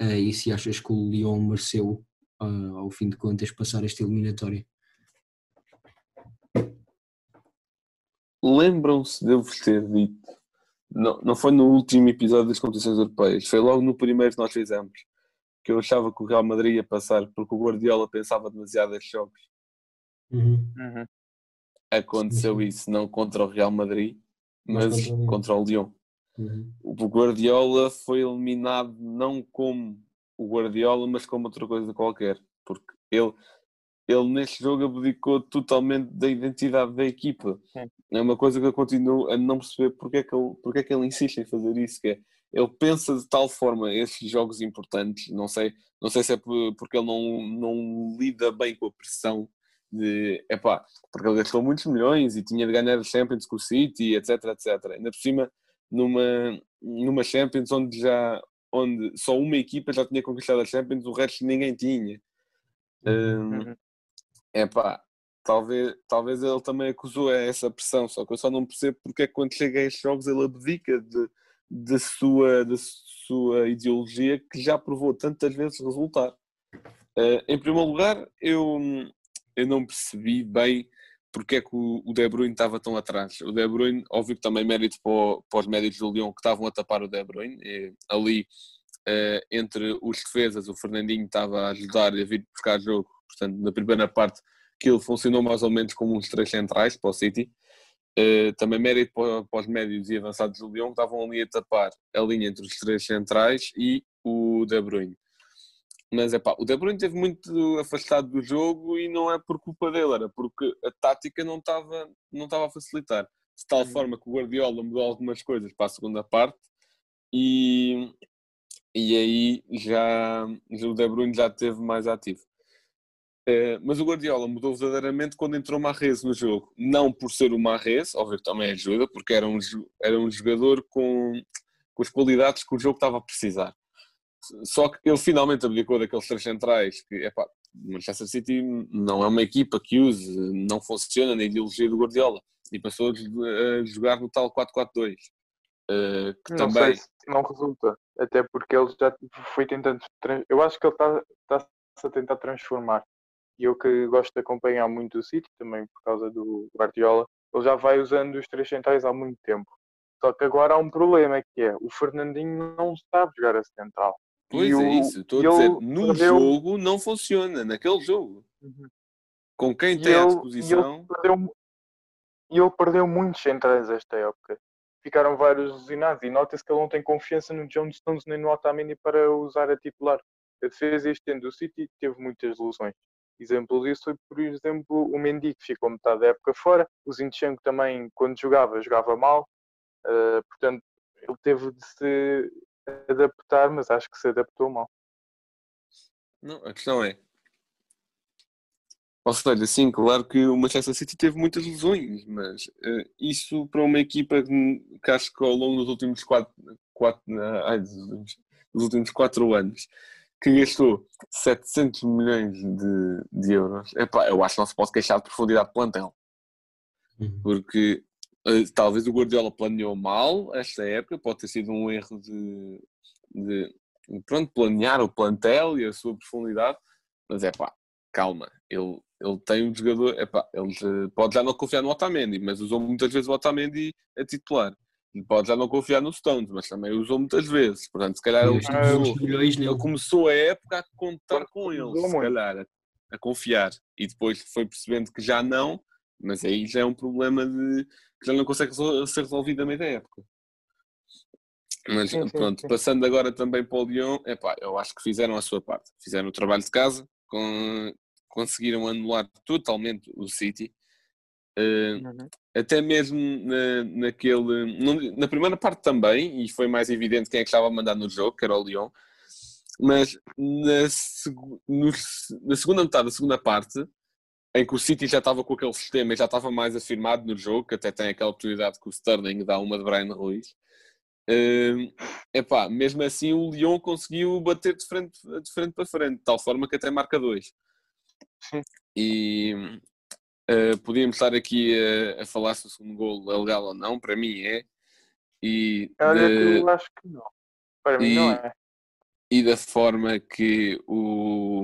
Uh, e se achas que o Lyon mereceu, uh, ao fim de contas, passar esta eliminatória? Lembram-se de eu vos ter dito, não, não foi no último episódio das competições europeias, foi logo no primeiro que nós fizemos, que eu achava que o Real Madrid ia passar porque o Guardiola pensava demasiado estes jogos. Uhum. Uhum. Aconteceu sim. isso, não contra o Real Madrid, Mas mas contra o Lyon. contra o Lyon. Uhum. O Guardiola foi eliminado não como o Guardiola, mas como outra coisa qualquer, porque ele, ele neste jogo abdicou totalmente da identidade da equipa. Sim. É uma coisa que eu continuo a não perceber porque é que ele, porque é que ele insiste em fazer isso, que é, ele pensa de tal forma esses jogos importantes, não sei, não sei se é por- porque ele não, não lida bem com a pressão de, epá, porque ele gastou muitos milhões e tinha de ganhar a Champions com o City, etc, etc. Ainda por cima, numa, numa Champions onde já onde só uma equipa já tinha conquistado a Champions, o resto ninguém tinha. Hum, Uhum. epá, talvez, talvez ele também acusou essa pressão, só que eu só não percebo porque é que quando chega a estes jogos ele abdica de, da sua, da sua ideologia que já provou tantas vezes resultar. Eh, em primeiro lugar, eu, eu não percebi bem porque é que o, o De Bruyne estava tão atrás. O De Bruyne, óbvio que também mérito para, para os médicos do Lyon que estavam a tapar o De Bruyne. E ali, eh, entre os defesas, o Fernandinho estava a ajudar a vir buscar jogo. Portanto, na primeira parte, aquilo funcionou mais ou menos como uns três centrais para o City. Eh, também mérito para, para os médios e avançados do Lyon que estavam ali a tapar a linha entre os três centrais e o De Bruyne. Mas é pá, o De Bruyne esteve muito afastado do jogo e não é por culpa dele, era porque a tática não estava não estava a facilitar. De tal forma que o Guardiola mudou algumas coisas para a segunda parte e, e aí já, já o De Bruyne já esteve mais ativo. Eh, mas o Guardiola mudou verdadeiramente quando entrou o Marrez no jogo. Não por ser o Marrez, óbvio que também ajuda, porque era um, era um jogador com, com as qualidades que o jogo estava a precisar. Só que ele finalmente abdicou daqueles três centrais que, epá, Manchester City não é uma equipa que use, não funciona na ideologia do Guardiola. E passou a jo- a jogar no tal 4-4-2. eh, que Não também sei se não resulta, até porque ele já foi tentando. Eu acho que ele está se a tentar transformar. E eu que gosto de acompanhar muito o City, também por causa do Guardiola, ele já vai usando os três centrais há muito tempo. Só que agora há um problema que é o Fernandinho não sabe jogar a central. Pois E é o- isso, estou a dizer, no perdeu- jogo não funciona, naquele jogo. Uhum. Com quem E tem à ele- disposição, E ele, perdeu, e ele perdeu muitos centrais esta época. Ficaram vários lesionados e nota-se que ele não tem confiança no John Stones nem no Otamendi para usar a titular. A defesa este ano do City teve muitas lesões. Exemplo disso foi, por exemplo, o Mendy que ficou metade da época fora. O Zinchenko também, quando jogava, jogava mal. Uh, portanto, ele teve de se adaptar, mas acho que se adaptou mal. não, a questão é. Ou seja, sim, claro que o Manchester City teve muitas lesões, mas eh, isso para uma equipa que, que acho que ao longo dos últimos quatro, quatro, ai, dos, últimos- dos últimos quatro anos que gastou 700 milhões de, de euros, epá, eu acho que não se pode queixar de profundidade de plantel. Uhum. porque eh, talvez o Guardiola planeou mal esta época, pode ter sido um erro de, de, pronto, planear o plantel e a sua profundidade, mas é pá, calma, ele, ele tem um jogador, é pá, ele eh, pode já não confiar no Otamendi, mas usou muitas vezes o Otamendi a titular. Ele pode já não confiar no Stones, mas também usou muitas vezes. Portanto, se calhar ele Ah, começou, milhões nele. ele começou a época a contar com ele, se calhar, a, a confiar. E depois foi percebendo que já não, mas aí já é um problema de, que já não consegue ser resolvido a meio da época. Mas Sim, sim, pronto, sim. passando agora também para o Lyon, epá, eu acho que fizeram a sua parte. Fizeram o trabalho de casa, com- conseguiram anular totalmente o City. Uhum. até mesmo na, naquele na primeira parte também, e foi mais evidente quem é que estava a mandar no jogo, que era o Lyon, mas na, no- na segunda metade da segunda parte, em que o City já estava com aquele sistema e já estava mais afirmado no jogo, que até tem aquela oportunidade que o Sterling dá uma de Brian Ruiz. Hum, epá, mesmo assim o Lyon conseguiu bater de frente, de frente para frente, de tal forma que até marca dois. Sim. E Uh, podíamos estar aqui a, a falar se o segundo gol é legal ou não, para mim é. e, Olha, de- que eu acho que não. Para mim não E- é. e da forma que o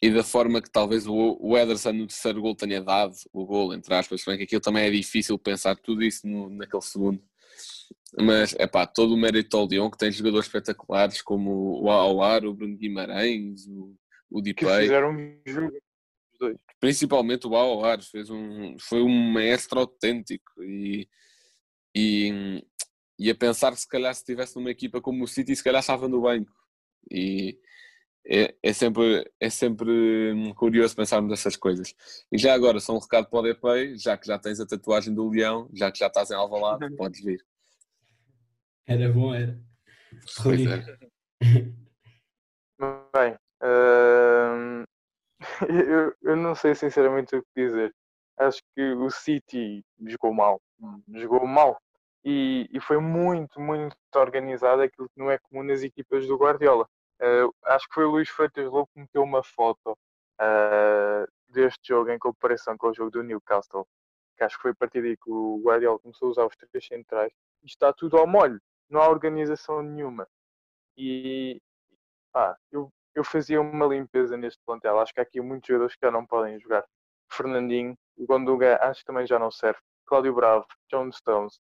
e da forma que talvez o, o Ederson no terceiro gol tenha dado o gol, entre aspas, bem que aquilo também é difícil pensar tudo isso no- naquele segundo. Mas é pá, todo o mérito ao Lyon, que tem jogadores espetaculares como o Aouar, o Bruno Guimarães, o, o Que Dipay, fizeram um jogo dois. principalmente o Aouar, fez um, foi um maestro autêntico e, e, e a pensar que se calhar se estivesse numa equipa como o City, se calhar estava no banco. E é, é sempre, é sempre hum, curioso pensarmos nessas coisas. E já agora, só um recado para o Depay, já que já tens a tatuagem do leão, já que já estás em Alvalade, podes vir. Era bom, era. Pois é. Bem, hum, eu, eu não sei sinceramente o que dizer. Acho que o City jogou mal. Jogou mal. E, e foi muito, muito organizado aquilo que não é comum nas equipas do Guardiola. Eh, acho que foi o Luís Freitas Lobo que meteu uma foto eh, deste jogo em comparação com o jogo do Newcastle. Que acho que foi a partir daí que o Guardiola começou a usar os três centrais. E está tudo ao molho. Não há organização nenhuma. E, pá, eu, eu fazia uma limpeza neste plantel. Acho que há aqui muitos jogadores que já não podem jogar. Fernandinho, Gonduga acho que também já não serve. Cláudio Bravo, John Stones,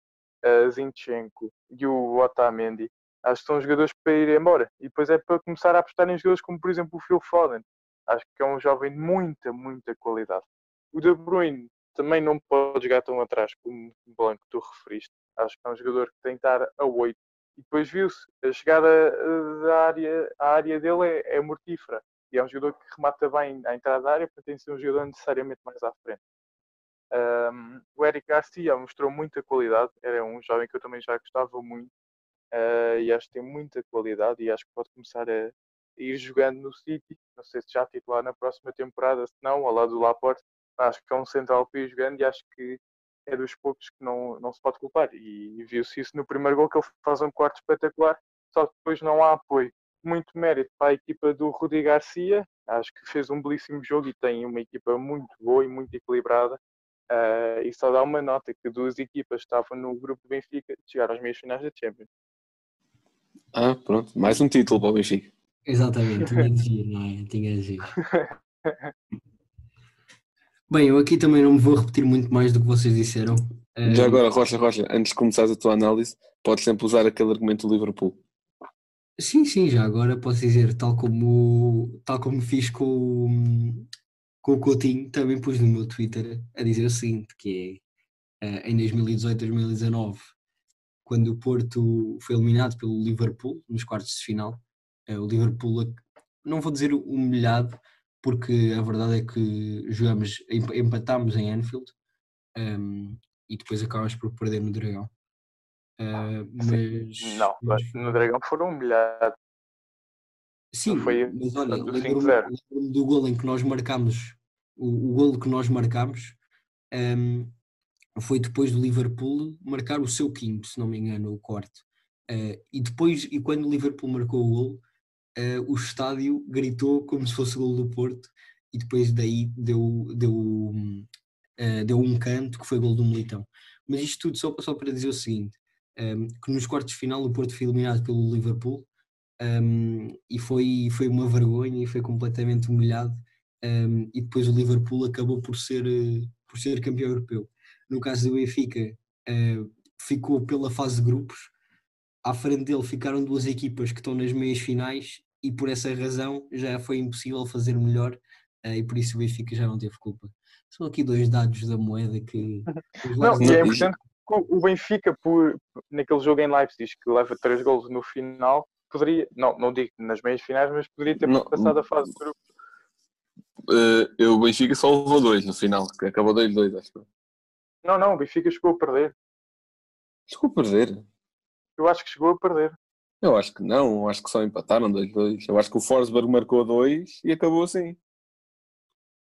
uh, Zinchenko e o Otamendi. Acho que são jogadores para ir embora. E depois é para começar a apostar em jogadores como, por exemplo, o Phil Foden. Acho que é um jovem de muita, muita qualidade. O De Bruyne também não pode jogar tão atrás como o Blanco que tu referiste. Acho que é um jogador que tem que estar a 8 e depois viu-se, a chegada eh, da área, à área dele é, é mortífera. E é um jogador que remata bem à entrada da área, portanto tem de ser um jogador necessariamente mais à frente. Um, o Eric Garcia mostrou muita qualidade, era um jovem que eu também já gostava muito uh, e acho que tem muita qualidade e acho que pode começar a, a ir jogando no City. Não sei se já titular na próxima temporada, se não, ao lado do Laporte. Acho que é um central para ir jogando e acho que é dos poucos que não, não se pode culpar. E, e viu-se isso no primeiro gol, que ele faz um quarto espetacular, só que depois não há apoio. Muito mérito para a equipa do Rudi Garcia, acho que fez um belíssimo jogo e tem uma equipa muito boa e muito equilibrada. Uh, e só dá uma nota que duas equipas estavam no grupo do Benfica chegaram às meias finais da Champions. Ah, pronto, mais um título para o Benfica. Exatamente, tinha de vir, não é? Tinha de vir. Bem, eu aqui também não me vou repetir muito mais do que vocês disseram. Já agora, Rocha, Rocha, antes de começares a tua análise, podes sempre usar aquele argumento do Liverpool. Sim, sim, já agora posso dizer, tal como, tal como fiz com, o- com o Coutinho, também pus no meu Twitter a dizer o seguinte, que é eh, em 2018-2019, quando o Porto foi eliminado pelo Liverpool nos quartos de final, eh, o Liverpool, não vou dizer humilhado, porque a verdade é que jogamos, emp- empatámos em Anfield ehm, e depois acabámos por perder no Dragão. Eh, mas, Não, mas no Dragão foram humilhados. Sim, foi mas olha, lembro-me 5-0. lembro-me do golo em que nós marcámos, o, o golo que nós marcámos ehm, foi depois do Liverpool marcar o seu quinto, se não me engano, o quarto. Eh, e depois, e quando o Liverpool marcou o golo, eh, o estádio gritou como se fosse o golo do Porto, e depois daí deu, deu, eh, deu um canto que foi golo do Militão. Mas isto tudo só, só para dizer o seguinte: ehm, que nos quartos de final o Porto foi eliminado pelo Liverpool um, e foi, foi uma vergonha e foi completamente humilhado um, e depois o Liverpool acabou por ser, por ser campeão europeu. No caso do Benfica, eh, ficou pela fase de grupos, à frente dele ficaram duas equipas que estão nas meias finais e por essa razão já foi impossível fazer melhor eh, e por isso o Benfica já não teve culpa. São aqui dois dados da moeda que os Não, e é importante que o Benfica, por, naquele jogo em Leipzig, que leva três golos no final, poderia, não, não digo nas meias finais, mas poderia ter Não, passado a fase de grupo. Eu, o Benfica só levou dois no final, que acabou 2-2, acho que. foi. Não, não, o Benfica chegou a perder. Chegou a perder. Eu acho que chegou a perder. Eu acho que não, eu acho que só empataram 2-2. Eu acho que o Forsberg marcou dois e acabou assim.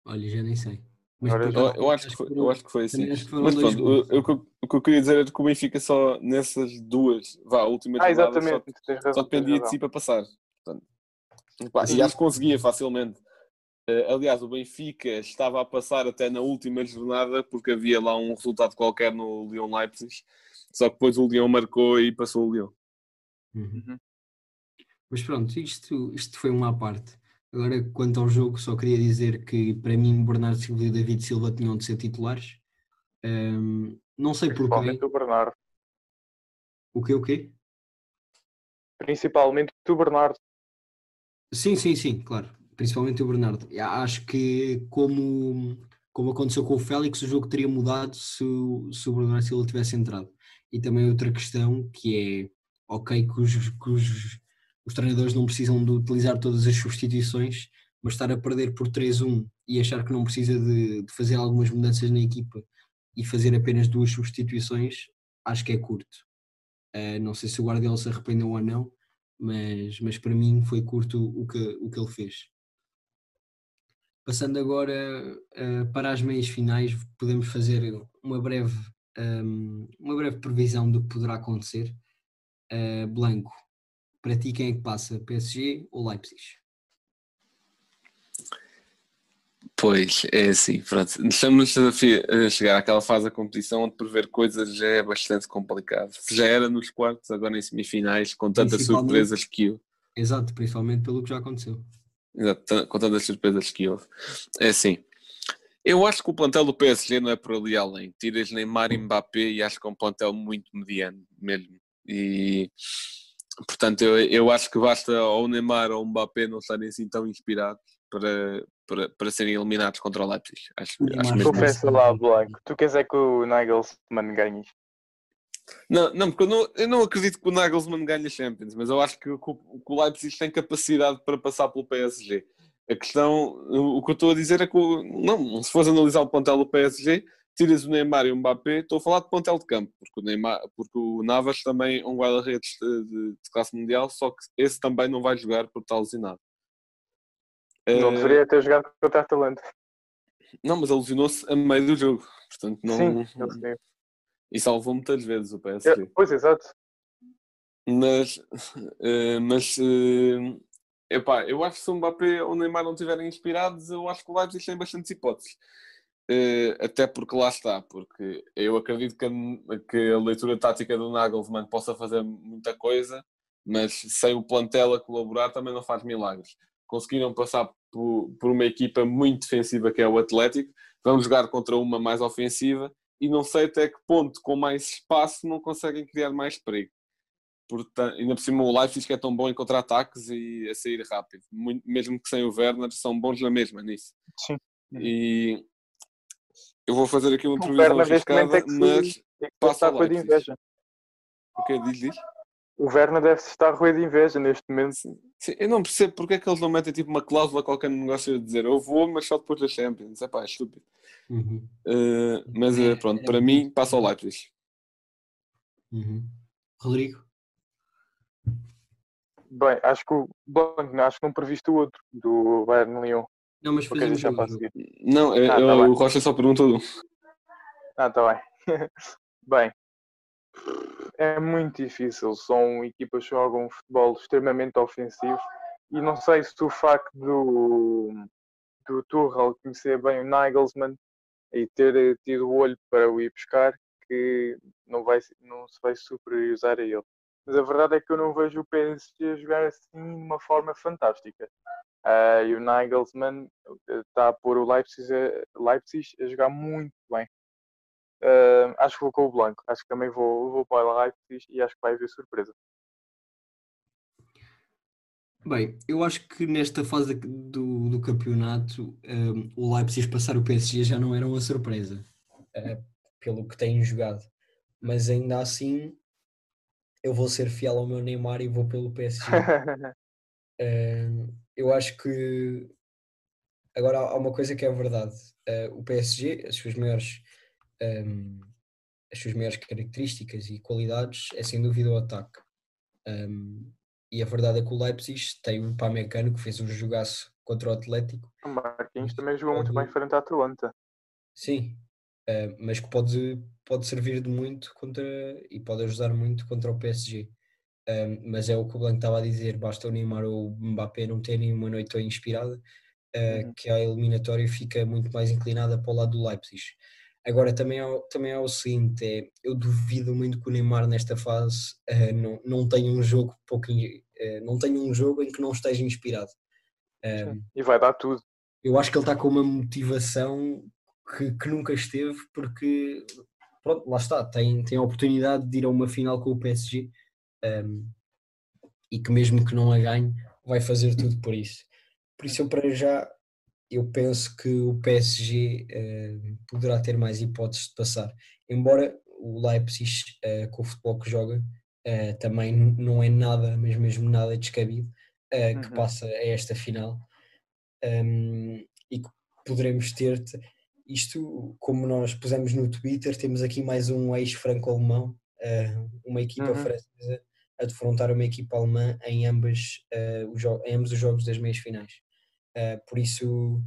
Olha, já nem sei. Mas Eu, eu acho, que foi, eu acho que foi assim. que Mas pronto, gols. o, o que eu- o que eu queria dizer era que o Benfica só nessas duas, vá, últimas Ah, jornadas, exatamente, só, razão. só dependia de si para passar. Portanto, pá, e acho que conseguia facilmente. Eh, aliás, o Benfica estava a passar até na última jornada porque havia lá um resultado qualquer no Lyon Leipzig Só que depois o Leão marcou e passou o Leão. Uhum. Uhum. Mas pronto, isto, isto foi uma à parte. Agora, quanto ao jogo, só queria dizer que para mim Bernardo Silva e David Silva tinham de ser titulares. Ahm, não sei porquê. Principalmente o Bernardo. O quê, o quê? Principalmente o Bernardo. Sim, sim, sim, claro. Principalmente o Bernardo. E Acho que como, como aconteceu com o Félix, o jogo teria mudado se, se o Bernardo Silva tivesse entrado. E também outra questão que é, ok, que os, que os, os treinadores não precisam de utilizar todas as substituições, mas estar a perder por 3-1 e achar que não precisa de, de fazer algumas mudanças na equipa e fazer apenas duas substituições, acho que é curto. Uh, não sei se o Guardiola se arrependeu ou não, mas, mas para mim foi curto o que, o que ele fez. Passando agora uh, para as meias finais, podemos fazer uma breve, um, uma breve previsão do que poderá acontecer. Uh, Blanco, para ti quem é que passa, PSG ou Leipzig? Pois, é assim, pronto. Estamos a a chegar àquela fase da competição onde prever coisas já é bastante complicado. Já era nos quartos, agora em semifinais, com tantas surpresas que eu. Exato, principalmente pelo que já aconteceu. Exato, com tantas surpresas que houve. É assim, eu acho que o plantel do PSG não é por ali além. Tiras Neymar e Mbappé e acho que é um plantel muito mediano mesmo. E portanto, eu, eu acho que basta ou o Neymar ou o Mbappé não estarem assim tão inspirados para, para, para serem eliminados contra o Leipzig. Acho, acho mesmo. Confessa. Confessa lá, Blanco. Tu queres é que o Nagelsmann ganhe? Não, não, porque eu não, eu não acredito que o Nagelsmann ganhe a Champions, mas eu acho que, o- que o Leipzig tem capacidade para passar pelo PSG. A questão, o o que eu estou a dizer é que, o- não, se fores analisar o plantel do PSG, tiras o Neymar e o Mbappé, estou a falar de plantel de campo, porque o, Neymar, porque o Navas também é um guarda-redes de, de- de classe mundial, só que esse também não vai jogar por estar lesionado. Não Eh, deveria ter jogado contra a Atalanta. não, mas ele lesionou-se a meio do jogo, portanto não, Sim, eu sei. e salvou muitas vezes o PSG. É, Pois, exato. Mas, eh, mas eh, epá, eu acho que se o Mbappé ou o Neymar não estiverem inspirados, eu acho que o Leipzig tem bastantes hipóteses. Eh, até porque lá está, porque eu acredito que a, que a leitura tática do Nagelsmann possa fazer muita coisa, mas sem o plantel a colaborar também não faz milagres. Conseguiram passar por, por uma equipa muito defensiva que é o Atlético, vão jogar contra uma mais ofensiva e não sei até que ponto, com mais espaço, não conseguem criar mais perigo. Portanto, ainda por cima o Leipzig que é tão bom em contra-ataques e a sair rápido. Muito- mesmo que sem o Werner, são bons na mesma nisso. Sim. E eu vou fazer aqui uma previsão arriscada, é mas que Passa com de Leipzig. inveja. o que diz, diz? O Werner deve estar roer de inveja neste momento. Sim, eu não percebo porque é que eles não metem tipo uma cláusula qualquer no negócio de dizer eu vou, mas só depois da Champions. É pá, é estúpido. Uhum, Uh, mas uh, pronto, para mim, passa ao Leipzig. uhum. Rodrigo? Bem, acho que o Blanco, acho que não previsto o outro, do Bayern Lyon. Não, mas fazemos deixar já para seguir. Não, é- Ah, é tá o bem. Rocha só perguntou. Ah, tá bem. bem, é muito difícil. São equipas que jogam um futebol extremamente ofensivo e não sei se o facto do, do Tuchel conhecer bem o Nagelsmann e ter eh, tido o olho para o ir buscar que não, vai, se- não se vai superiorizar a ele. Mas a verdade é que eu não vejo o PSG jogar assim de uma forma fantástica. Ah, e o Nagelsmann eh, está a pôr o Leipzig a, Leipzig a jogar muito bem. Ah, acho que vou com o Blanco. Acho que também vou, vou para o Leipzig e acho que vai haver surpresa. Bem, eu acho que nesta fase do, do campeonato um, o Leipzig passar o PSG já não era uma surpresa, eh, pelo que tem jogado. Mas ainda assim eu vou ser fiel ao meu Neymar e vou pelo PSG. Um, eu acho que agora há uma coisa que é verdade. Uh, o PSG, as suas maiores um, as suas maiores características e qualidades é sem dúvida o ataque. Um, e a verdade é que o Leipzig tem um Pamecano que fez um jogaço contra o Atlético, o Marquinhos também jogou muito bem frente à Atalanta. sim, uh, mas que pode, pode servir de muito contra e pode ajudar muito contra o PSG. Um, mas é o que o Blanco estava a dizer, basta o Neymar ou o Mbappé não terem uma noite tão inspirada, uh, Uhum. que a eliminatória fica muito mais inclinada para o lado do Leipzig. Agora também é, o- também é o seguinte, é, eu duvido muito que o Neymar nesta fase eh, não, não tenha um jogo pouco, eh, não tenha um jogo em que não esteja inspirado. Eh, E vai dar tudo. eu acho que ele está com uma motivação que, que nunca esteve, porque pronto, lá está, tem, tem a oportunidade de ir a uma final com o PSG um, e que mesmo que não a ganhe, vai fazer tudo por isso. Por isso eu para já eu penso que o PSG eh, poderá ter mais hipóteses de passar, embora o Leipzig eh, com o futebol que joga eh, também não é nada, mas mesmo nada descabido eh, que Uhum. passa a esta final um, e que poderemos ter te- isto, como nós pusemos no Twitter, temos aqui mais um ex-franco-alemão, uh, uma equipa Uhum. francesa a defrontar uma equipa alemã em, ambas, jo- em ambos os jogos das meias finais. Uh, por isso,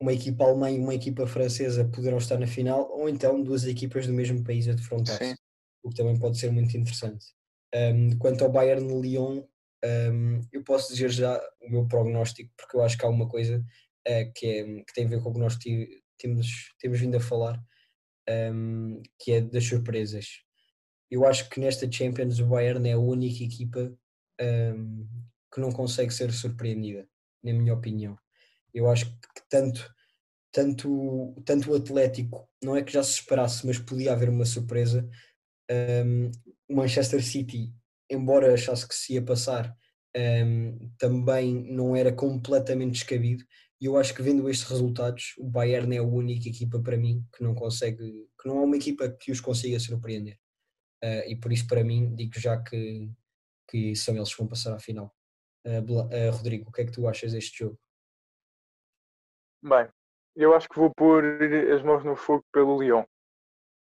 uma equipa alemã e uma equipa francesa poderão estar na final, ou então duas equipas do mesmo país a defrontar-se, o que também pode ser muito interessante. Um, quanto ao Bayern Lyon, um, eu posso dizer já o meu prognóstico, porque eu acho que há uma coisa que, é, que tem a ver com o que nós temos, temos vindo a falar, um, que é das surpresas. Eu acho que nesta Champions o Bayern é a única equipa um, que não consegue ser surpreendida, na minha opinião. Eu acho que tanto, tanto, tanto o Atlético, não é que já se esperasse, mas podia haver uma surpresa. Um, o Manchester City, embora achasse que se ia passar, um, também não era completamente descabido. E eu acho que vendo estes resultados, o Bayern é a única equipa para mim que não consegue, que não é uma equipa que os consiga surpreender. Uh, e por isso, para mim, digo já que, que são eles que vão passar à final. Uh, uh, Rodrigo, o que é que tu achas deste jogo? Bem, eu acho que vou pôr as mãos no fogo pelo Lyon.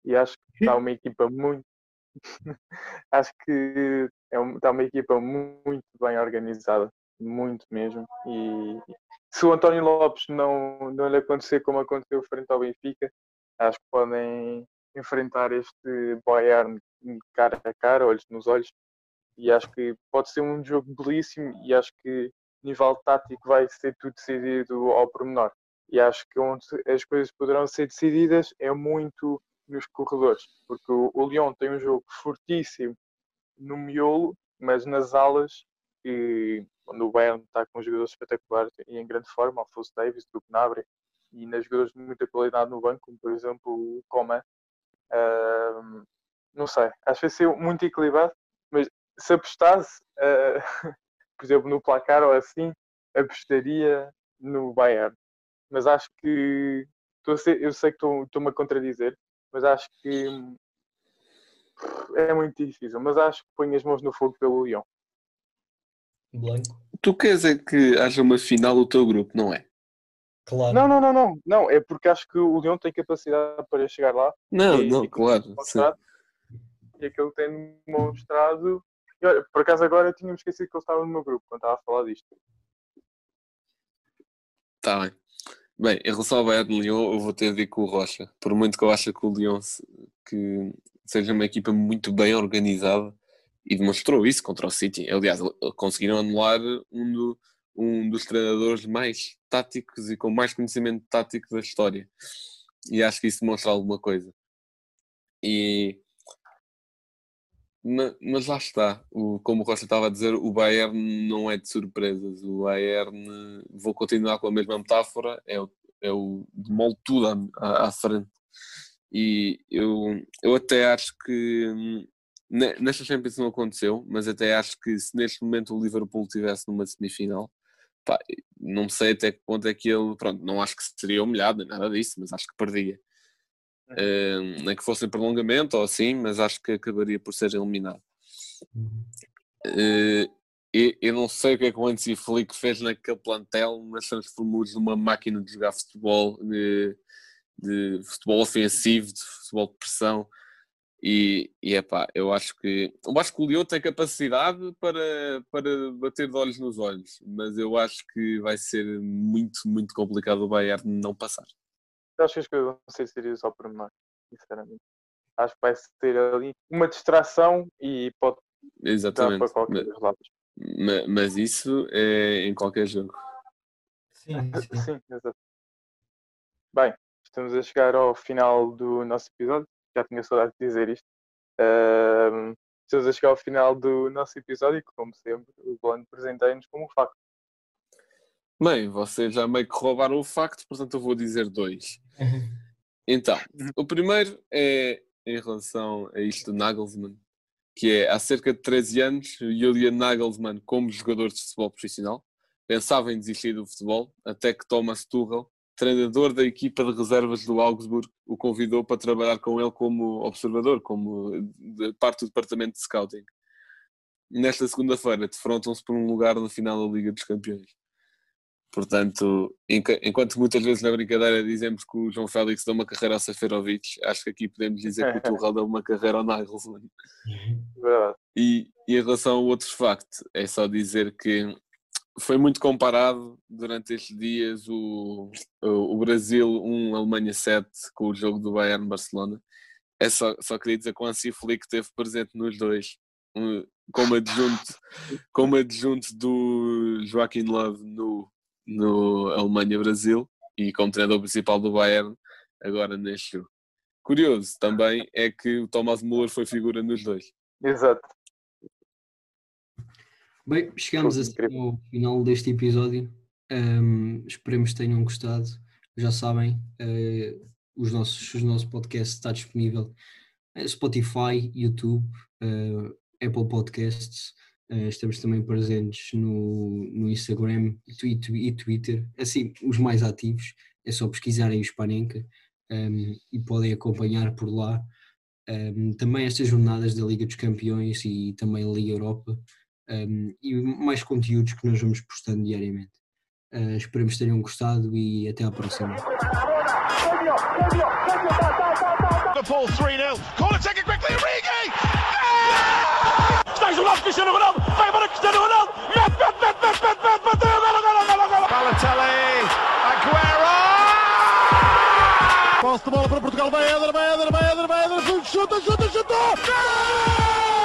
E acho que está uma equipa muito. acho que é um- está uma equipa mu- muito bem organizada. Muito mesmo. E se o António Lopes não, não lhe acontecer como aconteceu frente ao Benfica, acho que podem enfrentar este Bayern cara a cara, olhos nos olhos. E acho que pode ser um jogo belíssimo e acho que nível tático vai ser tudo decidido ao pormenor. E acho que onde as coisas poderão ser decididas é muito nos corredores, porque o, o Lyon tem um jogo fortíssimo no miolo, mas nas alas, o Bayern está com jogadores espetaculares e em grande forma, Alfonso Davis, do Gnabry, e nas jogadores de muita qualidade no banco, como por exemplo o Coman. Ahm, não sei, acho que vai ser muito equilibrado, mas se apostasse, ah, por exemplo, no placar ou assim, apostaria no Bayern. Mas acho que ser- eu sei que estou- estou-me a contradizer, mas acho que hum, é muito difícil. Mas acho que ponho as mãos no fogo pelo Lyon. Blanco? Tu queres é que haja uma final do teu grupo, não é? Claro. Não, não, não, não, não. É porque acho que o Lyon tem capacidade para chegar lá. Não, E- não, e claro. E aquilo que tem demonstrado. E olha, por acaso agora eu tinha-me esquecido que ele estava no meu grupo quando estava a falar disto. Tá bem. Bem, em relação ao Bayern de Lyon, eu vou ter de ir com o Rocha. Por muito que eu acho que o Lyon se- que seja uma equipa muito bem organizada e demonstrou isso contra o City. Aliás, conseguiram anular um, do- um dos treinadores mais táticos e com mais conhecimento tático da história. E acho que isso demonstra alguma coisa. E Ma- Mas lá está, o, como o Rocha estava a dizer, o Bayern não é de surpresas. O Bayern, vou continuar com a mesma metáfora, é o, é o à, à- frente. E eu, eu até acho que hum, nesta Champions não aconteceu, mas até acho que se neste momento o Liverpool estivesse numa semifinal, pá, não sei até que ponto é que ele, pronto, não acho que seria humilhado, nem nada disso, mas acho que perdia. Hum, nem que fosse em prolongamento ou assim, mas acho que acabaria por ser eliminado. Eh, e- eu não sei o que é que o Hansi Flick fez naquele plantel, mas transformou-os numa máquina de jogar futebol, de, de futebol ofensivo, de futebol de pressão. E, e epá, eu acho que eu acho que o Lyon tem capacidade para, para bater de olhos nos olhos, mas eu acho que vai ser muito, muito complicado o Bayern não passar. Eu acho que as coisas vão ser decididas ao pormenor, sinceramente. Acho que vai ser ali uma distração e pode dar Exatamente. para qualquer Ma- dos lados. ma- Mas isso é em qualquer jogo. Sim, sim. Sim, exato. Bem, estamos a chegar ao final do nosso episódio. Já tinha saudade de dizer isto. Ahm, estamos a chegar ao final do nosso episódio e, como sempre, o Bond apresentei-nos como um facto. Bem, vocês já meio que roubaram o facto, portanto eu vou dizer dois. Então, o primeiro é em relação a isto do Nagelsmann, que é há cerca de 13 anos, o Julian Nagelsmann, como jogador de futebol profissional, pensava em desistir do futebol, até que Thomas Tuchel, treinador da equipa de reservas do Augsburg, o convidou para trabalhar com ele como observador, como parte do departamento de scouting. Nesta segunda-feira, defrontam-se por um lugar na final da Liga dos Campeões. Portanto, enquanto muitas vezes na brincadeira dizemos que o João Félix deu uma carreira ao Seferovic, acho que aqui podemos dizer que o Tuchel deu uma carreira ao Nagelsmann. E, e em relação ao outro facto, é só dizer que foi muito comparado durante estes dias o, o, Brasil 1, Alemanha 7 com o jogo do Bayern Barcelona. É só, só queria dizer que o Hansi Flick esteve presente nos dois, como adjunto, como adjunto do Joaquim Love no, no Alemanha-Brasil e como treinador principal do Bayern agora neste jogo. Curioso também é que o Thomas Müller foi figura nos dois. Exato. Bem, chegamos assim ao final deste episódio. Ahm, esperemos que tenham gostado. Já sabem, eh, os nossos, os nossos podcasts está disponível Spotify, YouTube, eh, Apple Podcasts. Eh, estamos também presentes no, no Instagram e, e Twitter, assim, os mais ativos. É só pesquisarem o Spanenka ahm, e podem acompanhar por lá. Ahm, também estas jornadas da Liga dos Campeões e também a Liga Europa um, e mais conteúdos que nós vamos postando diariamente. Uh, esperemos que tenham gostado e até à próxima. Liverpool 3-0. Corner taken quickly, Origi! Ah! Está jogado Cristiano Ronaldo. Vai embora Cristiano Ronaldo. Mete, mete, mete, mete, mete, mete, bateu. Golo, golo, golo, golo. Balotelli. Aguero. Posse de bola para Portugal, vai Éder, vai Éder, vai Éder, vai Éder, chuta, chuta, chuta! Gol!